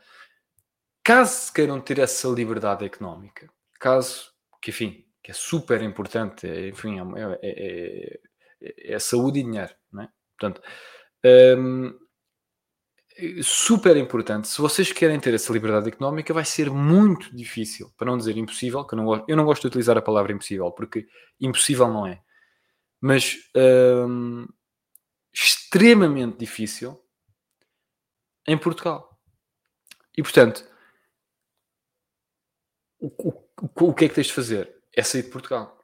A: caso queiram ter essa liberdade económica, caso, que enfim, que é super importante, é, enfim, é, é, é, é saúde e dinheiro, é? Portanto, hum, super importante. Se vocês querem ter essa liberdade económica, vai ser muito difícil, para não dizer impossível, que eu não gosto, eu não gosto de utilizar a palavra impossível, porque impossível não é. Mas hum, extremamente difícil em Portugal. E portanto, o, o, o que é que tens de fazer? É sair de Portugal.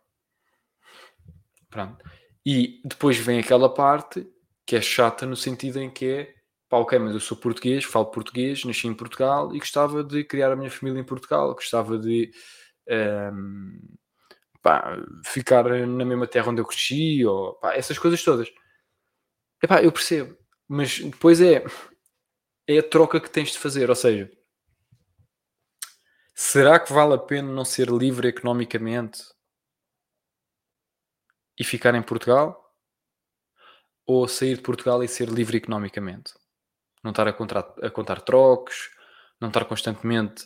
A: Pronto. E depois vem aquela parte que é chata no sentido em que é pá, ok, mas eu sou português, falo português, nasci em Portugal e gostava de criar a minha família em Portugal, gostava de um, ehm, pá, ficar na mesma terra onde eu cresci, ou pá, essas coisas todas. Eu percebo, mas depois é, é a troca que tens de fazer, ou seja, será que vale a pena não ser livre economicamente e ficar em Portugal? Ou sair de Portugal e ser livre economicamente? Não estar a, contar, a contar trocos, não estar constantemente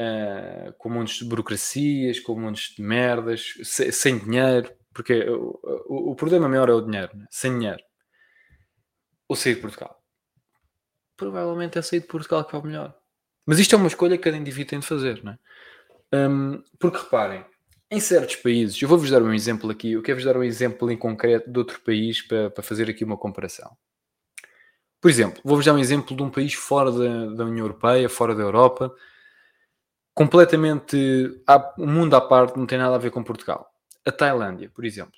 A: uh, com montes de burocracias, com montes de merdas, se, sem dinheiro, porque o, o, o, problema maior é o dinheiro, né? sem dinheiro. Ou sair de Portugal. Provavelmente é sair de Portugal que é o melhor. Mas isto é uma escolha que cada indivíduo tem de fazer, não é? Um, porque reparem, em certos países, eu vou-vos dar um exemplo aqui, eu quero-vos dar um exemplo em concreto de outro país para, para fazer aqui uma comparação. Por exemplo, vou-vos dar um exemplo de um país fora da, da União Europeia, fora da Europa, completamente o um mundo à parte, não tem nada a ver com Portugal. A Tailândia, por exemplo.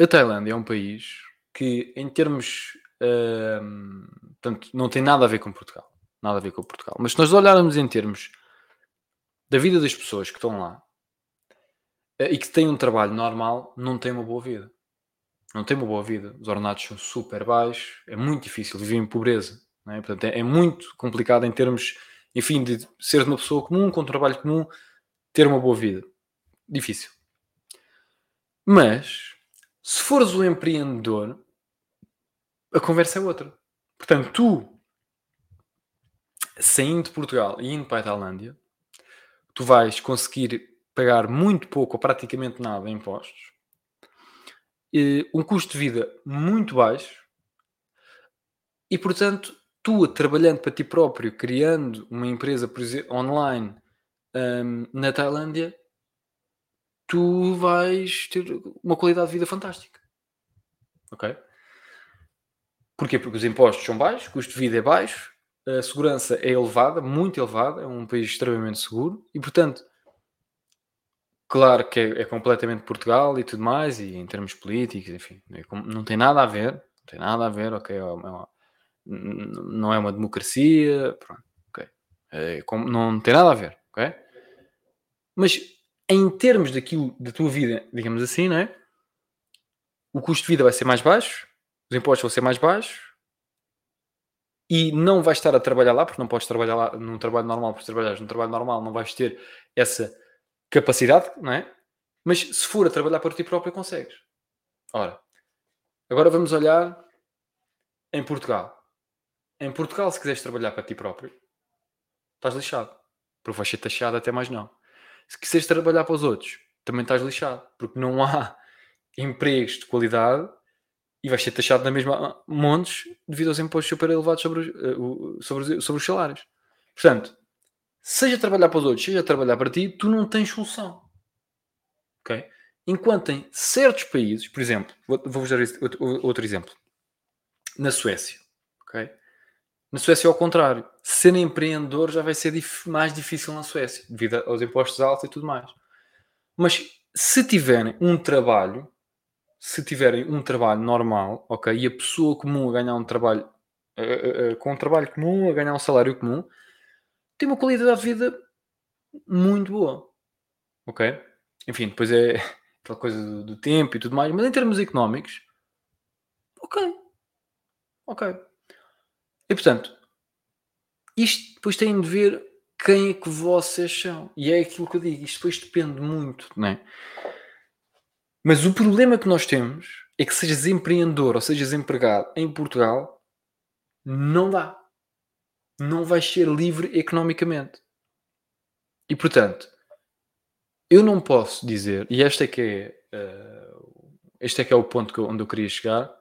A: A Tailândia é um país que, em termos. Uh, portanto, não tem nada a ver com Portugal. Nada a ver com Portugal. Mas se nós olharmos em termos da vida das pessoas que estão lá uh, e que têm um trabalho normal, não têm uma boa vida não tem uma boa vida, os ordenados são super baixos, é muito difícil viver em pobreza, é? portanto é, é, muito complicado em termos, enfim, de ser uma pessoa comum, com um trabalho comum, ter uma boa vida. Difícil. Mas, se fores um empreendedor, a conversa é outra. Portanto, tu, saindo de Portugal e indo para a Tailândia, tu vais conseguir pagar muito pouco ou praticamente nada em impostos, um custo de vida muito baixo e, portanto, tu trabalhando para ti próprio, criando uma empresa por exemplo, online um, na Tailândia, tu vais ter uma qualidade de vida fantástica. Ok? Porquê? Porque os impostos são baixos, o custo de vida é baixo, a segurança é elevada, muito elevada, é um país extremamente seguro e, portanto, Claro que é, é, completamente Portugal e tudo mais, e em termos políticos, enfim, é não tem nada a ver, não tem nada a ver, ok, é uma, não é uma democracia, pronto, ok, é, não tem nada a ver, ok? Mas em termos daquilo, da tua vida, digamos assim, não é? O custo de vida vai ser mais baixo, os impostos vão ser mais baixos, e não vais estar a trabalhar lá, porque não podes trabalhar lá num trabalho normal, porque trabalhares num trabalho normal não vais ter essa capacidade, não é? Mas se for a trabalhar por ti próprio, consegues. Ora, agora vamos olhar em Portugal. Em Portugal, se quiseres trabalhar para ti próprio, estás lixado. Porque vais ser taxado até mais não. Se quiseres trabalhar para os outros, também estás lixado. Porque não há empregos de qualidade e vais ser taxado na mesma montes devido aos impostos super elevados sobre, uh, sobre, sobre os salários. Portanto, seja trabalhar para os outros, seja trabalhar para ti, tu não tens solução. Ok? Enquanto em certos países, por exemplo, vou-vos dar outro exemplo. Na Suécia, ok? Na Suécia, ao contrário, ser empreendedor já vai ser mais difícil na Suécia, devido aos impostos altos e tudo mais. Mas se tiverem um trabalho, se tiverem um trabalho normal, ok, e a pessoa comum a ganhar um trabalho, uh, uh, uh, com um trabalho comum, a ganhar um salário comum, tem uma qualidade de vida muito boa. Ok? Enfim, depois é aquela coisa do, do tempo e tudo mais, mas em termos económicos, ok. Ok. E portanto, isto depois tem de ver quem é que vocês são. E é aquilo que eu digo, isto depois depende muito, não é? Mas o problema que nós temos é que sejas empreendedor ou sejas empregado em Portugal, não dá. Não vais ser livre economicamente. E portanto, eu não posso dizer, e este é que é, uh, este é, que é o ponto que onde eu queria chegar.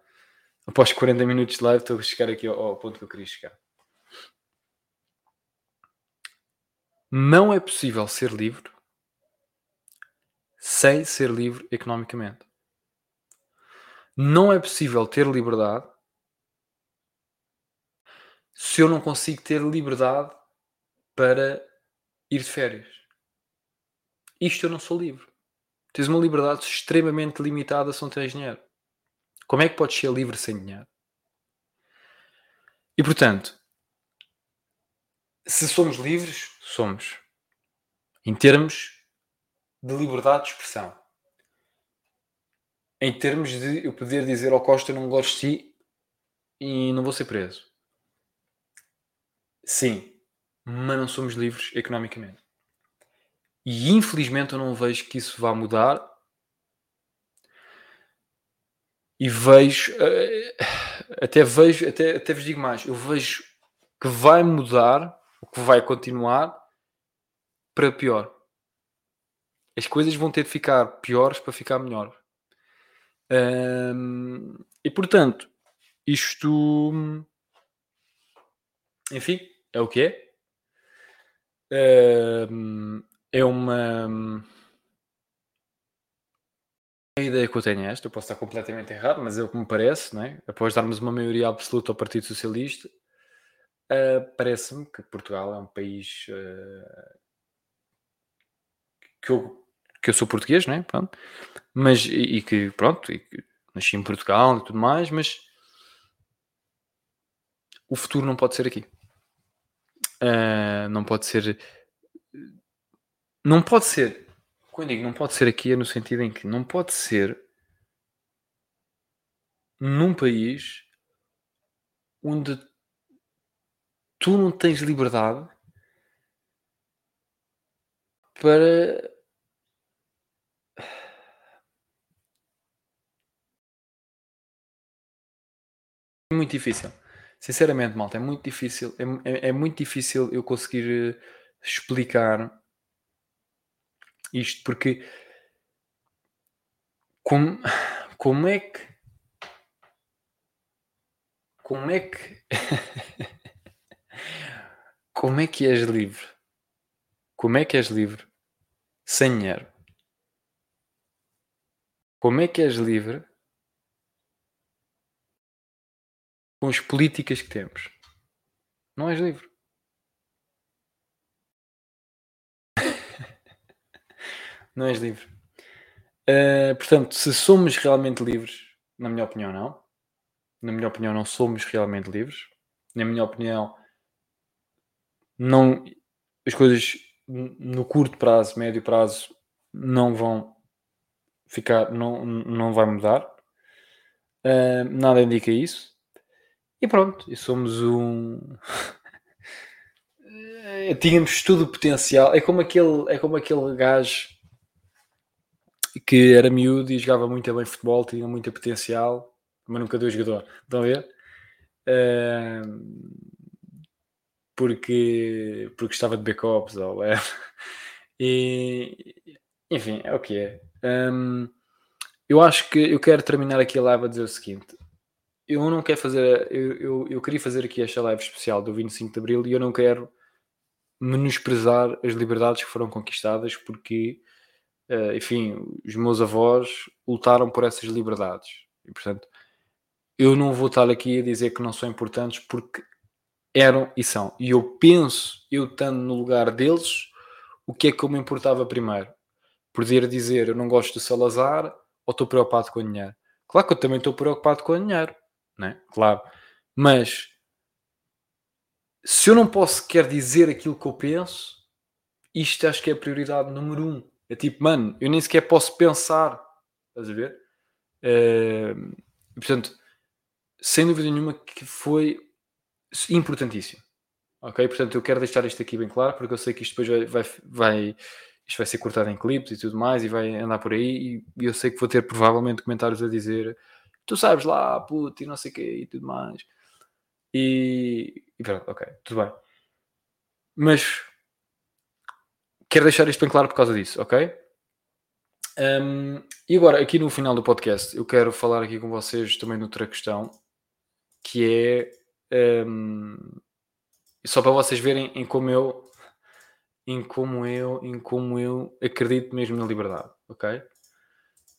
A: Após 40 minutos de live, estou a chegar aqui ao, ao ponto que eu queria chegar. Não é possível ser livre sem ser livre economicamente. Não é possível ter liberdade se eu não consigo ter liberdade para ir de férias. Isto eu não sou livre. Tens uma liberdade extremamente limitada se não tens dinheiro. Como é que podes ser livre sem dinheiro? E portanto, se somos livres, somos. Em termos de liberdade de expressão. Em termos de eu poder dizer ao Costa não gosto de ti e não vou ser preso. Sim, mas não somos livres economicamente. E infelizmente eu não vejo que isso vá mudar. E vejo, eh, até vejo, até, até vos digo mais, eu vejo que vai mudar, o que vai continuar para pior as coisas vão ter de ficar piores para ficar melhores. Um, e portanto, isto enfim, é o que é. É uma a ideia que eu tenho é esta, eu posso estar completamente errado, mas é o que me parece, não é? após darmos uma maioria absoluta ao Partido Socialista, uh, parece-me que Portugal é um país uh, que eu que eu sou português, né? Pronto. Mas, e, e que, pronto, e que nasci em Portugal e tudo mais, mas o futuro não pode ser aqui. Uh, não pode ser. Não pode ser. Quando digo não pode ser aqui, é no sentido em que não pode ser num país onde tu não tens liberdade para muito difícil. Sinceramente, malta, é muito difícil. É, é, é muito difícil eu conseguir eh, explicar isto porque como, como é que como é que como é que és livre? Como é que és livre sem dinheiro? Como é que és livre com as políticas que temos. Não és livre. não és livre. Uh, portanto, se somos realmente livres, na minha opinião, não. Na minha opinião, não somos realmente livres. Na minha opinião, não, as coisas no curto prazo, médio prazo, não vão ficar, não, não vai mudar. Uh, nada indica isso. E pronto, e somos um. Eh, tínhamos tudo o potencial. É como aquele, é como aquele gajo que era miúdo e jogava muito bem futebol, tinha muito potencial, mas nunca deu jogador. Estão a ver? Uh, porque, porque estava de backups ou é. E enfim, é o que é. Um, eu acho que eu quero terminar aqui a live a dizer o seguinte: eu não quero fazer. Eu, eu, eu, queria fazer aqui esta live especial do 25 de Abril e eu não quero menosprezar as liberdades que foram conquistadas porque, uh, enfim, os meus avós lutaram por essas liberdades e, portanto, eu não vou estar aqui a dizer que não são importantes porque eram e são. E eu penso, eu estando no lugar deles, o que é que eu me importava primeiro? Poder dizer eu não gosto de Salazar ou estou preocupado com o dinheiro? Claro que eu também estou preocupado com o dinheiro né? Claro. Mas se eu não posso sequer dizer aquilo que eu penso, isto acho que é a prioridade número um. É tipo, mano, eu nem sequer posso pensar. Estás a ver? Uh, portanto, sem dúvida nenhuma que foi importantíssimo. Ok? Portanto, eu quero deixar isto aqui bem claro, porque eu sei que isto depois vai, vai, vai isto vai ser cortado em clipes e tudo mais, e vai andar por aí, e eu sei que vou ter provavelmente comentários a dizer tu sabes lá, puto, e não sei o quê, e tudo mais. E, e pronto, ok, tudo bem. Mas quero deixar isto bem claro por causa disso, ok? Um, e agora, aqui no final do podcast, eu quero falar aqui com vocês também de outra questão, que é um, só para vocês verem em como eu em como eu em como eu acredito mesmo na liberdade, ok?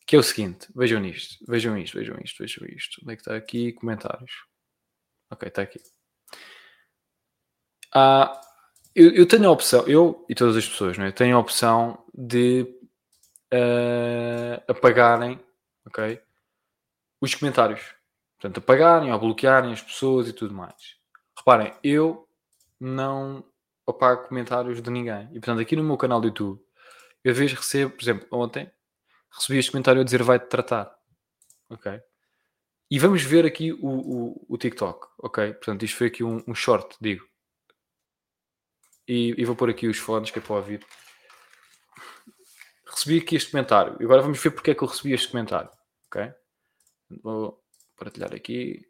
A: Que é o seguinte, vejam nisto, vejam isto, vejam isto, vejam isto. Onde é que está aqui? Comentários. Ok, está aqui. Ah, eu, eu, tenho a opção, eu e todas as pessoas, não é? tenho a opção de uh, apagarem, ok? Os comentários. Portanto, apagarem ou bloquearem as pessoas e tudo mais. Reparem, eu não apago comentários de ninguém. E portanto, aqui no meu canal do YouTube, eu às vezes recebo, por exemplo, ontem recebi este comentário a dizer vai-te tratar. Ok? E vamos ver aqui o, o, o, TikTok. Ok? Portanto, isto foi aqui um, um short, digo. E, e, vou pôr aqui os fones que é para ouvir. Recebi aqui este comentário. E agora vamos ver porque é que eu recebi este comentário. Ok? Vou partilhar aqui.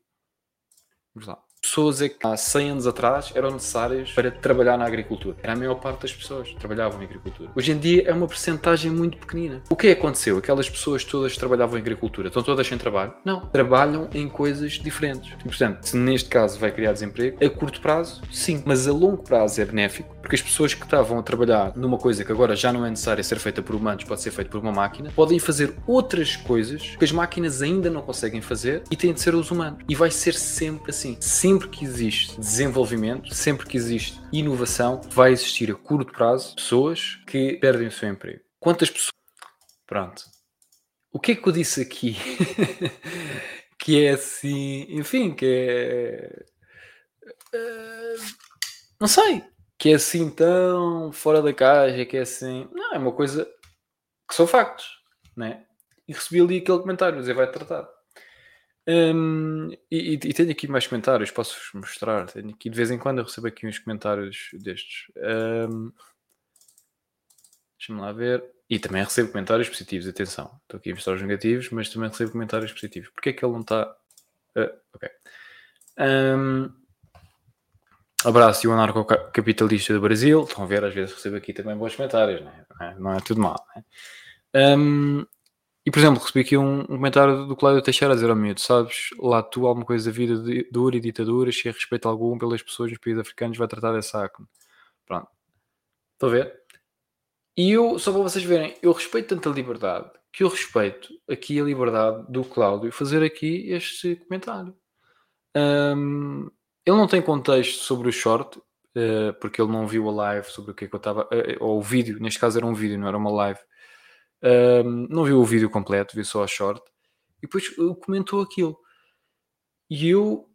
A: Vamos lá pessoas é que há 100 anos atrás eram necessárias para trabalhar na agricultura. Era a maior parte das pessoas que trabalhavam em agricultura. Hoje em dia é uma percentagem muito pequenina. O que é aconteceu? Aquelas pessoas todas trabalhavam em agricultura estão todas sem trabalho? Não. Trabalham em coisas diferentes. E, portanto, se neste caso vai criar desemprego, a curto prazo, sim. Mas a longo prazo é benéfico, porque as pessoas que estavam a trabalhar numa coisa que agora já não é necessária ser feita por humanos, pode ser feita por uma máquina, podem fazer outras coisas que as máquinas ainda não conseguem fazer e têm de ser os humanos. E vai ser sempre assim. Sempre que existe desenvolvimento, sempre que existe inovação, vai existir a curto prazo pessoas que perdem o seu emprego. Quantas pessoas. Pronto. O que é que eu disse aqui? que é assim. Enfim, que é. Uh, não sei. Que é assim tão fora da caixa, que é assim. Não, é uma coisa que são factos, né? E recebi ali aquele comentário, dizer vai tratar. Um, e, e, tenho aqui mais comentários, posso-vos mostrar. Tenho aqui de vez em quando eu recebo aqui uns comentários destes. Um, Deixa-me lá ver. E também recebo comentários positivos, atenção. Estou aqui a mostrar os negativos, mas também recebo comentários positivos. Porquê é que ele não está. Uh, ok. Um, abraço e o anarcocapitalista do Brasil. Estão a ver, às vezes recebo aqui também bons comentários, não é, não é tudo mal. É? Um, e, por exemplo, recebi aqui um, um comentário do Cláudio Teixeira a dizer ao oh, miúdo, sabes, lá tu alguma coisa da vida dura e ditaduras, sem respeito algum pelas pessoas nos países africanos, vai tratar dessa acne. Pronto. Estão a ver? E eu, só para vocês verem, eu respeito tanta liberdade que eu respeito aqui a liberdade do Cláudio fazer aqui este comentário. Um, ele não tem contexto sobre o short, uh, porque ele não viu a live sobre o que é que eu estava, uh, ou o vídeo, neste caso era um vídeo, não era uma live um, não viu o vídeo completo, viu só a short. E depois comentou aquilo. E eu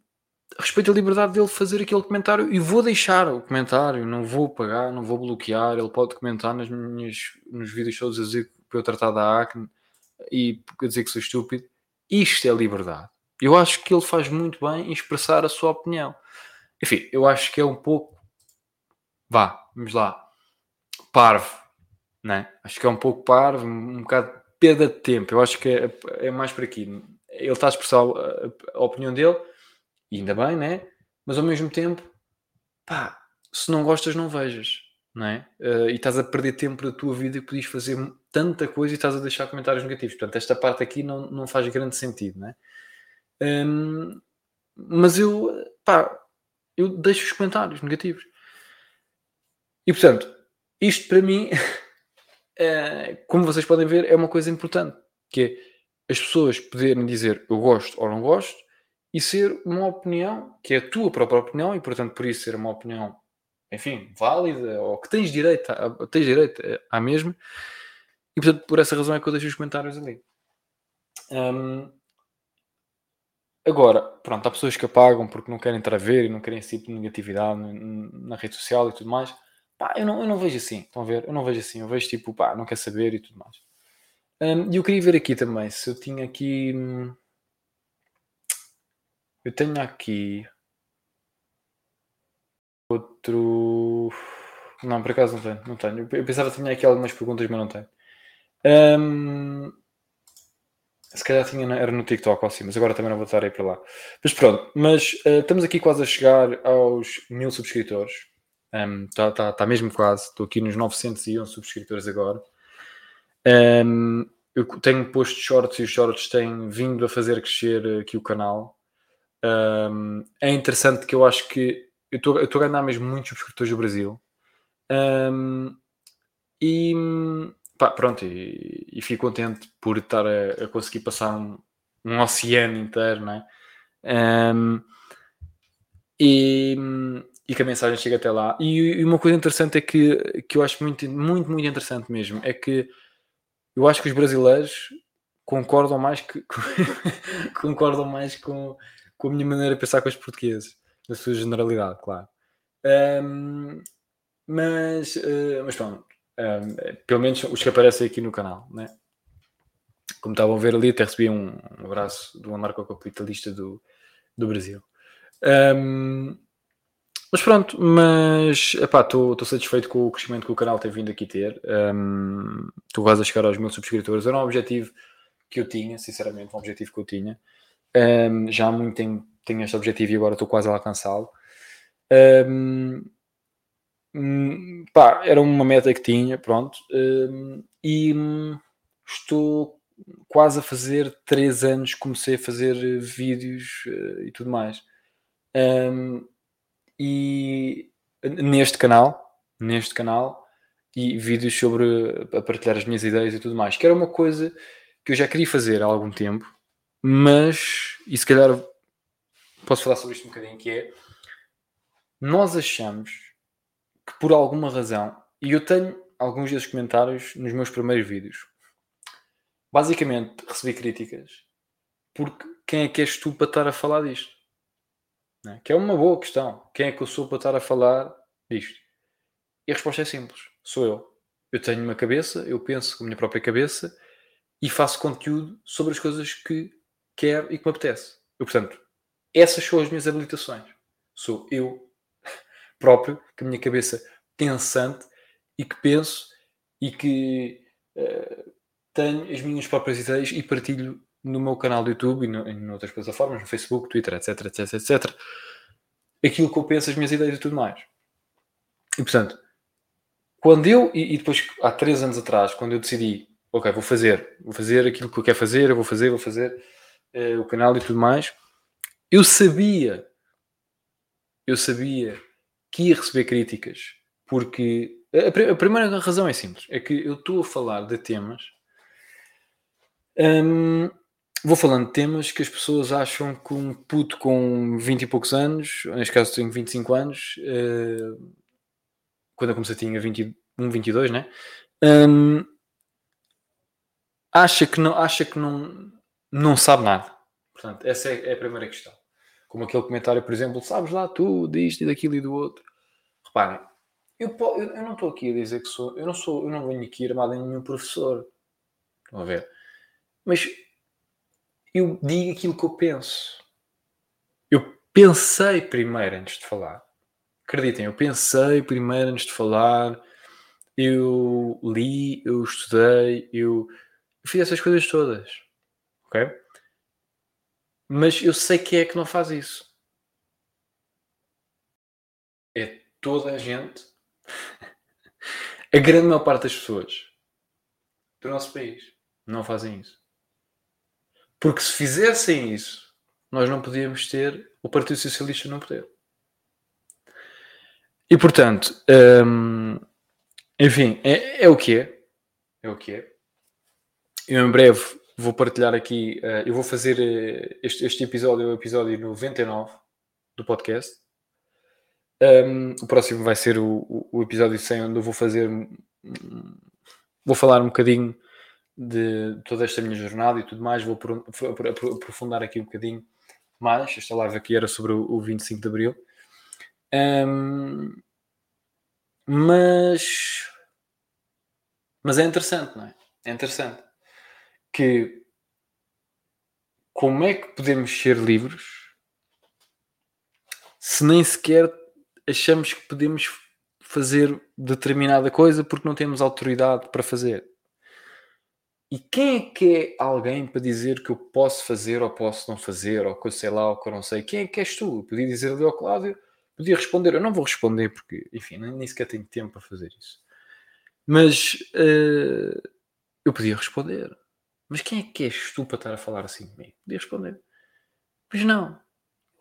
A: respeito a liberdade dele fazer aquele comentário e vou deixar o comentário, não vou pagar, não vou bloquear. Ele pode comentar nas minhas, nos vídeos todos a dizer para eu tratar da acne e a dizer que sou estúpido. Isto é liberdade. Eu acho que ele faz muito bem em expressar a sua opinião. Enfim, eu acho que é um pouco. Vá, vamos lá. Parvo né? Acho que é um pouco parvo, um, bocado perda de tempo. Eu acho que é, é mais por aqui. Ele está a expressar a, opinião dele, e ainda bem, né? Mas ao mesmo tempo, pá, se não gostas, não vejas, não é? Uh, e estás a perder tempo da tua vida e podias fazer tanta coisa e estás a deixar comentários negativos. Portanto, esta parte aqui não, não faz grande sentido, né? Um, mas eu, pá, eu deixo os comentários negativos. E portanto, isto para mim Eh, como vocês podem ver, é uma coisa importante, que é as pessoas poderem dizer eu gosto ou não gosto e ser uma opinião que é a tua própria opinião e, portanto, por isso ser uma opinião, enfim, válida ou que tens direito a, tens direito à mesma. E, portanto, por essa razão é que eu deixo os comentários ali. Um, agora, pronto, há pessoas que apagam porque não querem estar a ver e não querem esse tipo de negatividade na rede social e tudo mais. Pá, eu não, eu não vejo assim, estão a ver? Eu não vejo assim, eu vejo tipo, pá, não quer saber e tudo mais. Um, e eu queria ver aqui também, se eu tinha aqui. Hum, eu tenho aqui. outro. Não, por acaso não tenho. Não tenho. Eu pensava que tinha aqui algumas perguntas, mas não tenho. Um... Se calhar tinha, era no TikTok ou assim, mas agora também não vou estar aí para lá. Mas pronto, mas uh, estamos aqui quase a chegar aos mil subscritores. Está um, tá, tá, mesmo quase. Estou aqui nos 911 subscritores agora. Um, eu tenho posto shorts e os shorts têm vindo a fazer crescer aqui o canal. Um, é interessante que eu acho que eu estou a ganhar mesmo muitos subscritores do Brasil. Um, e pá, pronto, e, e, fico contente por estar a, a conseguir passar um, um, oceano inteiro, não é? Um, e, e que a mensagem chega até lá. E, e, uma coisa interessante é que, que eu acho muito, muito, muito interessante mesmo é que eu acho que os brasileiros concordam mais que concordam mais com, com a minha maneira de pensar com os portugueses, na sua generalidade, claro. Um, mas, uh, mas pronto, um, pelo menos os que aparecem aqui no canal, né? Como estavam a ver ali, até recebi um, um abraço do anarcocapitalista do, do Brasil. Um, mas pronto, mas estou satisfeito com o crescimento que o canal tem vindo aqui ter. Um, estou quase a chegar aos mil subscritores. Era um objetivo que eu tinha, sinceramente, um objetivo que eu tinha. Um, já há muito tempo tenho este objetivo e agora estou quase a alcançá-lo. Um, pá, era uma meta que tinha, pronto. Um, e estou quase a fazer três anos comecei a fazer vídeos uh, e tudo mais. E neste canal, neste canal, e vídeos sobre a partilhar as minhas ideias e tudo mais, que era uma coisa que eu já queria fazer há algum tempo, mas, e se calhar posso falar sobre isto um bocadinho, que é nós achamos que por alguma razão, e eu tenho alguns desses comentários nos meus primeiros vídeos, basicamente recebi críticas porque quem é que és tu para estar a falar disto? Né? Que é uma boa questão. Quem é que eu sou para estar a falar disto? E a resposta é simples: sou eu. Eu tenho uma cabeça, eu penso com a minha própria cabeça e faço conteúdo sobre as coisas que quero e que me apetece. Eu, portanto, essas são as minhas habilitações. Sou eu próprio, com a minha cabeça pensante e que penso e que uh, tenho as minhas próprias ideias e partilho no meu canal do YouTube e no, em outras plataformas, no Facebook, Twitter, etc, etc, etc, aquilo que eu penso, as minhas ideias e tudo mais. E portanto, quando eu, e, e depois há três anos atrás, quando eu decidi, ok, vou fazer, vou fazer aquilo que eu quero fazer, eu vou fazer, vou fazer uh, o canal e tudo mais, eu sabia, eu sabia que ia receber críticas, porque a, primeira razão é simples, é que eu estou a falar de temas um, Vou falando de temas que as pessoas acham que um puto com 20 e poucos anos, neste caso tenho 25 anos, uh, quando eu comecei tinha 21, 22, né? Um, acha que não, acha que não, não sabe nada. Portanto, essa é, é, a primeira questão. Como aquele comentário, por exemplo, sabes lá tu, disto e daquilo e do outro. Reparem, eu, eu, não estou aqui a dizer que sou, eu não sou, eu não venho aqui armado em nenhum professor. Estão a ver? Mas eu digo aquilo que eu penso. Eu pensei primeiro antes de falar. Acreditem, eu pensei primeiro antes de falar. Eu li, eu estudei, eu, eu fiz essas coisas todas. Ok? Mas eu sei quem é que não faz isso. É toda a gente. a grande maior parte das pessoas do nosso país não fazem isso. Porque se fizessem isso, nós não podíamos ter o Partido Socialista no poder. E portanto, hum, enfim, é, é, o que é. É o que é. Eu em breve vou partilhar aqui, uh, eu vou fazer uh, este, este, episódio, o episódio 99 do podcast. Um, o próximo vai ser o, o, episódio 100, onde eu vou fazer. Vou falar um bocadinho de toda esta minha jornada e tudo mais. Vou aprofundar aqui um bocadinho mais. Esta live aqui era sobre o 25 de Abril. Um, mas, mas é interessante, não é? É interessante que como é que podemos ser livres se nem sequer achamos que podemos fazer determinada coisa porque não temos autoridade para fazer. E quem é que é alguém para dizer que eu posso fazer ou posso não fazer, ou que eu sei lá ou que eu não sei? Quem é que és tu? Eu podia dizer ali ao Cláudio, podia responder. Eu não vou responder porque, enfim, nem sequer tenho tempo para fazer isso. Mas uh, eu podia responder. Mas quem é que és tu para estar a falar assim comigo? Podia responder. Mas não.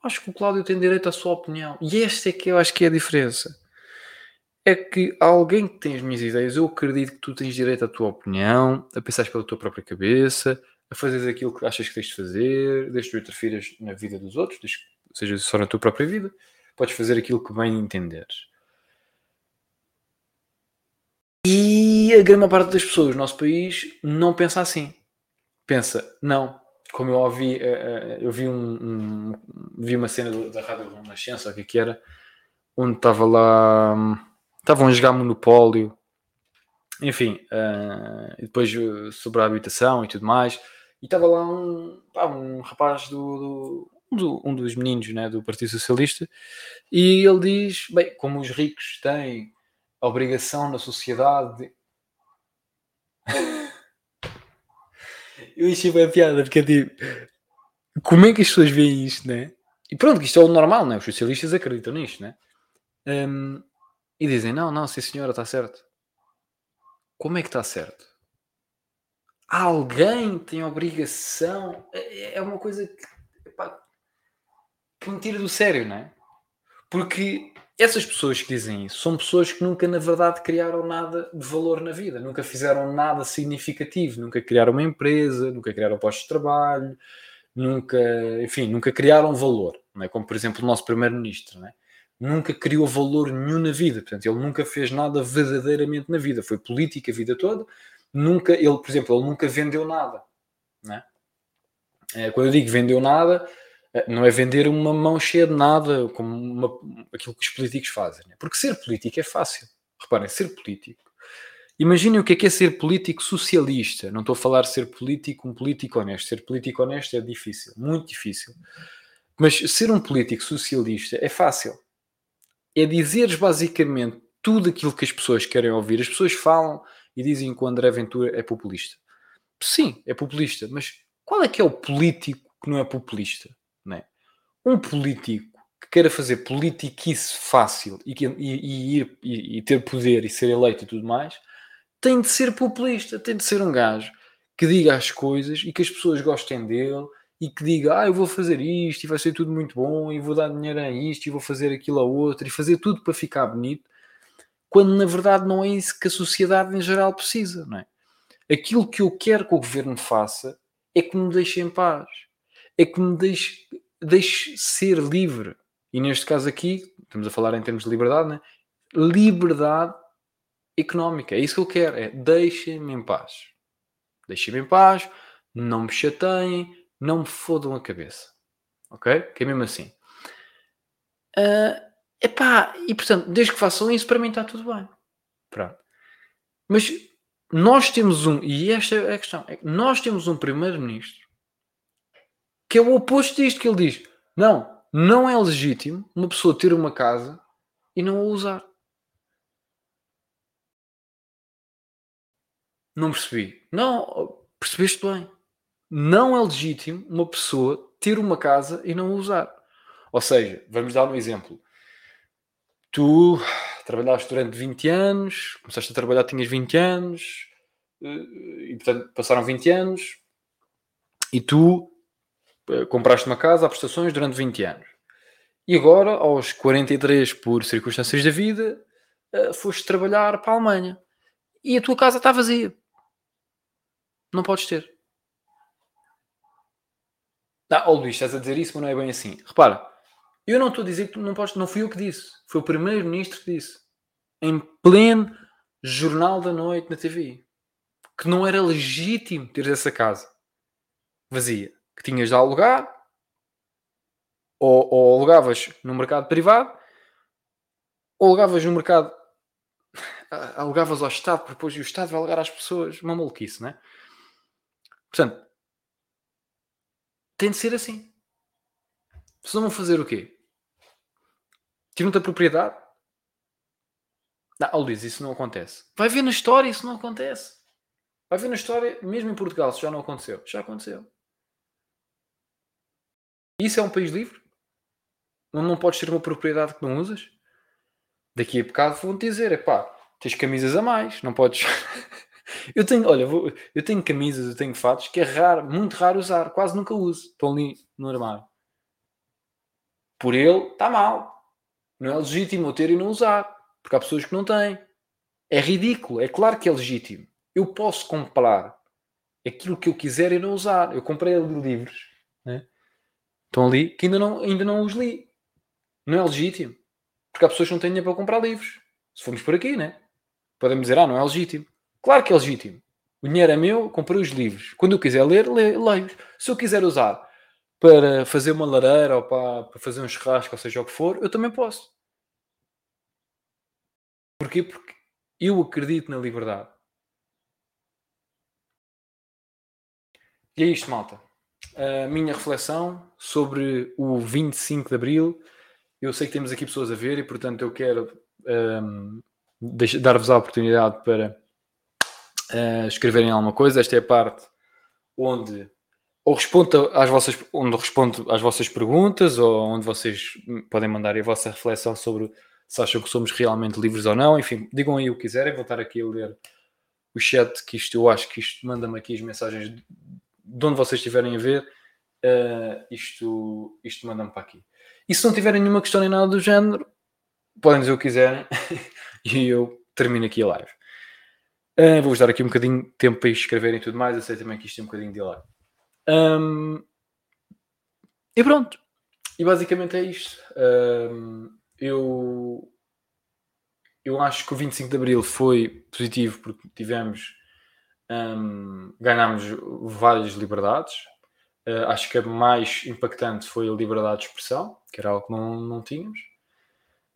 A: Acho que o Cláudio tem direito à sua opinião. E esta é que eu acho que é a diferença é que alguém que tem as minhas ideias, eu acredito que tu tens direito à tua opinião, a pensar pela tua própria cabeça, a fazer aquilo que achas que tens de fazer, desde que interfiras na vida dos outros, desde que seja só na tua própria vida, podes fazer aquilo que bem entenderes. E a grande parte das pessoas do nosso país não pensa assim. Pensa, não. Como eu ouvi, eh, eh, eu vi, um, um vi uma cena da Rádio Renascença, o que, é que era, onde estava lá hum, estavam a jogar Monopólio, enfim, uh, e depois sobre a habitação e tudo mais. E estava lá um, pá, um rapaz do, do, um dos meninos né, do Partido Socialista, e ele diz: bem, como os ricos têm a obrigação na sociedade. De... Eu achei bem piada, porque é tipo, como é que as pessoas veem isto, né? E pronto, isto é o normal, né? Os socialistas acreditam nisto, né? Um, e dizem: Não, não, sim senhora, está certo. Como é que está certo? Alguém tem obrigação. É, é uma coisa que, epá, que me tira do sério, não é? Porque essas pessoas que dizem isso são pessoas que nunca, na verdade, criaram nada de valor na vida, nunca fizeram nada significativo, nunca criaram uma empresa, nunca criaram postos de trabalho, nunca, enfim, nunca criaram valor, não é? Como, por exemplo, o nosso primeiro-ministro, não é? nunca criou valor nenhum na vida. Portanto, ele nunca fez nada verdadeiramente na vida. Foi política a vida toda. Nunca, ele, por exemplo, ele nunca vendeu nada. Né? Quando eu digo vendeu nada, eh, não é vender uma mão cheia de nada, como uma, aquilo que os políticos fazem. Né? Porque ser político é fácil. Reparem, ser político. Imaginem o que é, que é ser político socialista. Não estou a falar de ser político, um político honesto. Ser político honesto é difícil, muito difícil. Mas ser um político socialista é fácil é dizeres basicamente tudo aquilo que as pessoas querem ouvir. As pessoas falam e dizem que o André Ventura é populista. Sim, é populista, mas qual é que é o político que não é populista? Um político que queira fazer politiquice fácil e, e, e, ir, e, e ter poder e ser eleito e tudo mais, tem de ser populista, tem de ser um gajo que diga as coisas e que as pessoas gostem dele e que diga, ah, eu vou fazer isto e vai ser tudo muito bom e vou dar dinheiro a isto e vou fazer aquilo a outro e fazer tudo para ficar bonito, quando na verdade não é isso que a sociedade em geral precisa, não é? Aquilo que eu quero que o governo faça é que me deixe em paz, é que me deixe, deixe ser livre. E neste caso aqui, estamos a falar em termos de liberdade, não é? Liberdade económica. É isso que eu quero, é deixem-me em paz. Deixem-me em paz, não me chateiem, não me fodam a cabeça. Ok? Que é mesmo assim. Uh, epá, e portanto, desde que façam isso, para mim está tudo bem. Pronto. Mas nós temos um, e esta é a questão, é que nós temos um primeiro-ministro que é o oposto disto, que ele diz, não, não é legítimo uma pessoa ter uma casa e não a usar. Não percebi. Não, percebeste bem não é legítimo uma pessoa ter uma casa e não a usar. Ou seja, vamos dar um exemplo. Tu trabalhaste durante 20 anos, começaste a trabalhar, tinhas 20 anos, eh, e portanto passaram 20 anos, e tu compraste uma casa a prestações durante 20 anos. E agora, aos 43, por circunstâncias da vida, eh, foste trabalhar para a Alemanha. E a tua casa está vazia. Não podes ter. Ah, oh Luís, estás a dizer isso, mas não é bem assim. Repara, eu não estou a dizer que não podes, não fui eu que disse, foi o primeiro-ministro que disse, em pleno jornal da noite na TV, que não era legítimo ter essa casa vazia, que tinhas de alugar, ou, ou alugavas no mercado privado, ou alugavas no mercado, alugavas ao Estado, porque o Estado vai alugar às pessoas, uma maluquice, não é? Portanto, tem de ser assim. Senão vão fazer o quê? Tiram-te a propriedade. Não, Luís, isso não acontece. Vai ver na história, isso não acontece. Vai ver na história, mesmo em Portugal, isso já não aconteceu. Já aconteceu. Isso é um país livre? Onde não podes ter uma propriedade que não usas? Daqui a bocado vão-te dizer, é pá, tens camisas a mais, não podes... eu tenho, olha, vou, eu tenho camisas, eu tenho fatos que é raro, muito raro usar, quase nunca uso. Estão ali no armário. Por ele, está mal. Não é legítimo eu ter e não usar. Porque há pessoas que não têm. É ridículo. É claro que é legítimo. Eu posso comprar aquilo que eu quiser e não usar. Eu comprei livros. Estão ali que ainda não, ainda não os li. Não é legítimo. Porque há pessoas que não têm dinheiro para comprar livros. Se formos por aqui, né? Podemos dizer, ah, não é legítimo. Claro que é legítimo. O dinheiro é meu, comprei os livros. Quando eu quiser ler, leio-os. Se eu quiser usar para fazer uma lareira ou para, para fazer um churrasco, ou seja o que for, eu também posso. Porquê? Porque eu acredito na liberdade. E é isto, malta. A minha reflexão sobre o 25 de Abril. Eu sei que temos aqui pessoas a ver e, portanto, eu quero um, dar-vos a oportunidade para uh, escreverem alguma coisa. Esta é a parte onde ou respondo às vossas, onde respondo às vossas perguntas, ou onde vocês podem mandar a vossa reflexão sobre se acham que somos realmente livres ou não. Enfim, digam aí o que quiserem, vou estar aqui a ler o chat, que isto eu acho que isto manda-me aqui as mensagens de onde vocês estiverem a ver. Uh, isto isto manda-me para aqui. E se não tiverem nenhuma questão nem nada do género, podem dizer o que quiserem e eu termino aqui a live. Uh, Vou-vos dar aqui um bocadinho de tempo para escreverem e tudo mais. Eu sei também que isto tem um bocadinho de live. Um, e pronto. E basicamente é isto. Um, eu, eu acho que o 25 de Abril foi positivo porque tivemos. Um, ganhámos várias liberdades. Uh, acho que a mais impactante foi a liberdade de expressão, que era algo que não, não tínhamos.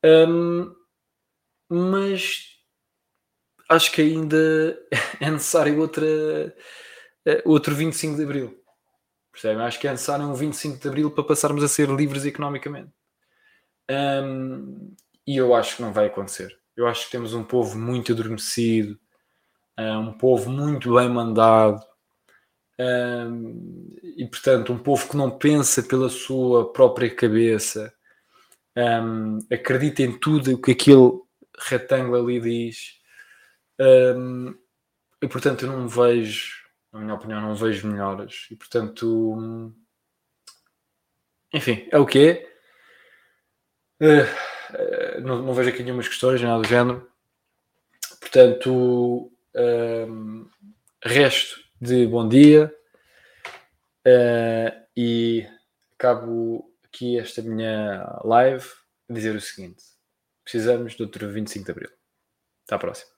A: Um, mas acho que ainda é necessário outra, eh, outro 25 de Abril. Percebem? Acho que é necessário um 25 de Abril para passarmos a ser livres economicamente. Um, e eu acho que não vai acontecer. Eu acho que temos um povo muito adormecido, um povo muito bem mandado, um, e portanto, um povo que não pensa pela sua própria cabeça, um, acredita em tudo o que aquele retângulo ali diz, e portanto, eu não vejo na minha opinião, não vejo melhoras. E portanto, enfim, é o que é. Uh, não, não, vejo aqui nenhumas questões, nada do género. Portanto, uh, resto de bom dia uh, e acabo aqui esta minha live a dizer o seguinte: precisamos do outro 25 de Abril. Até à próxima.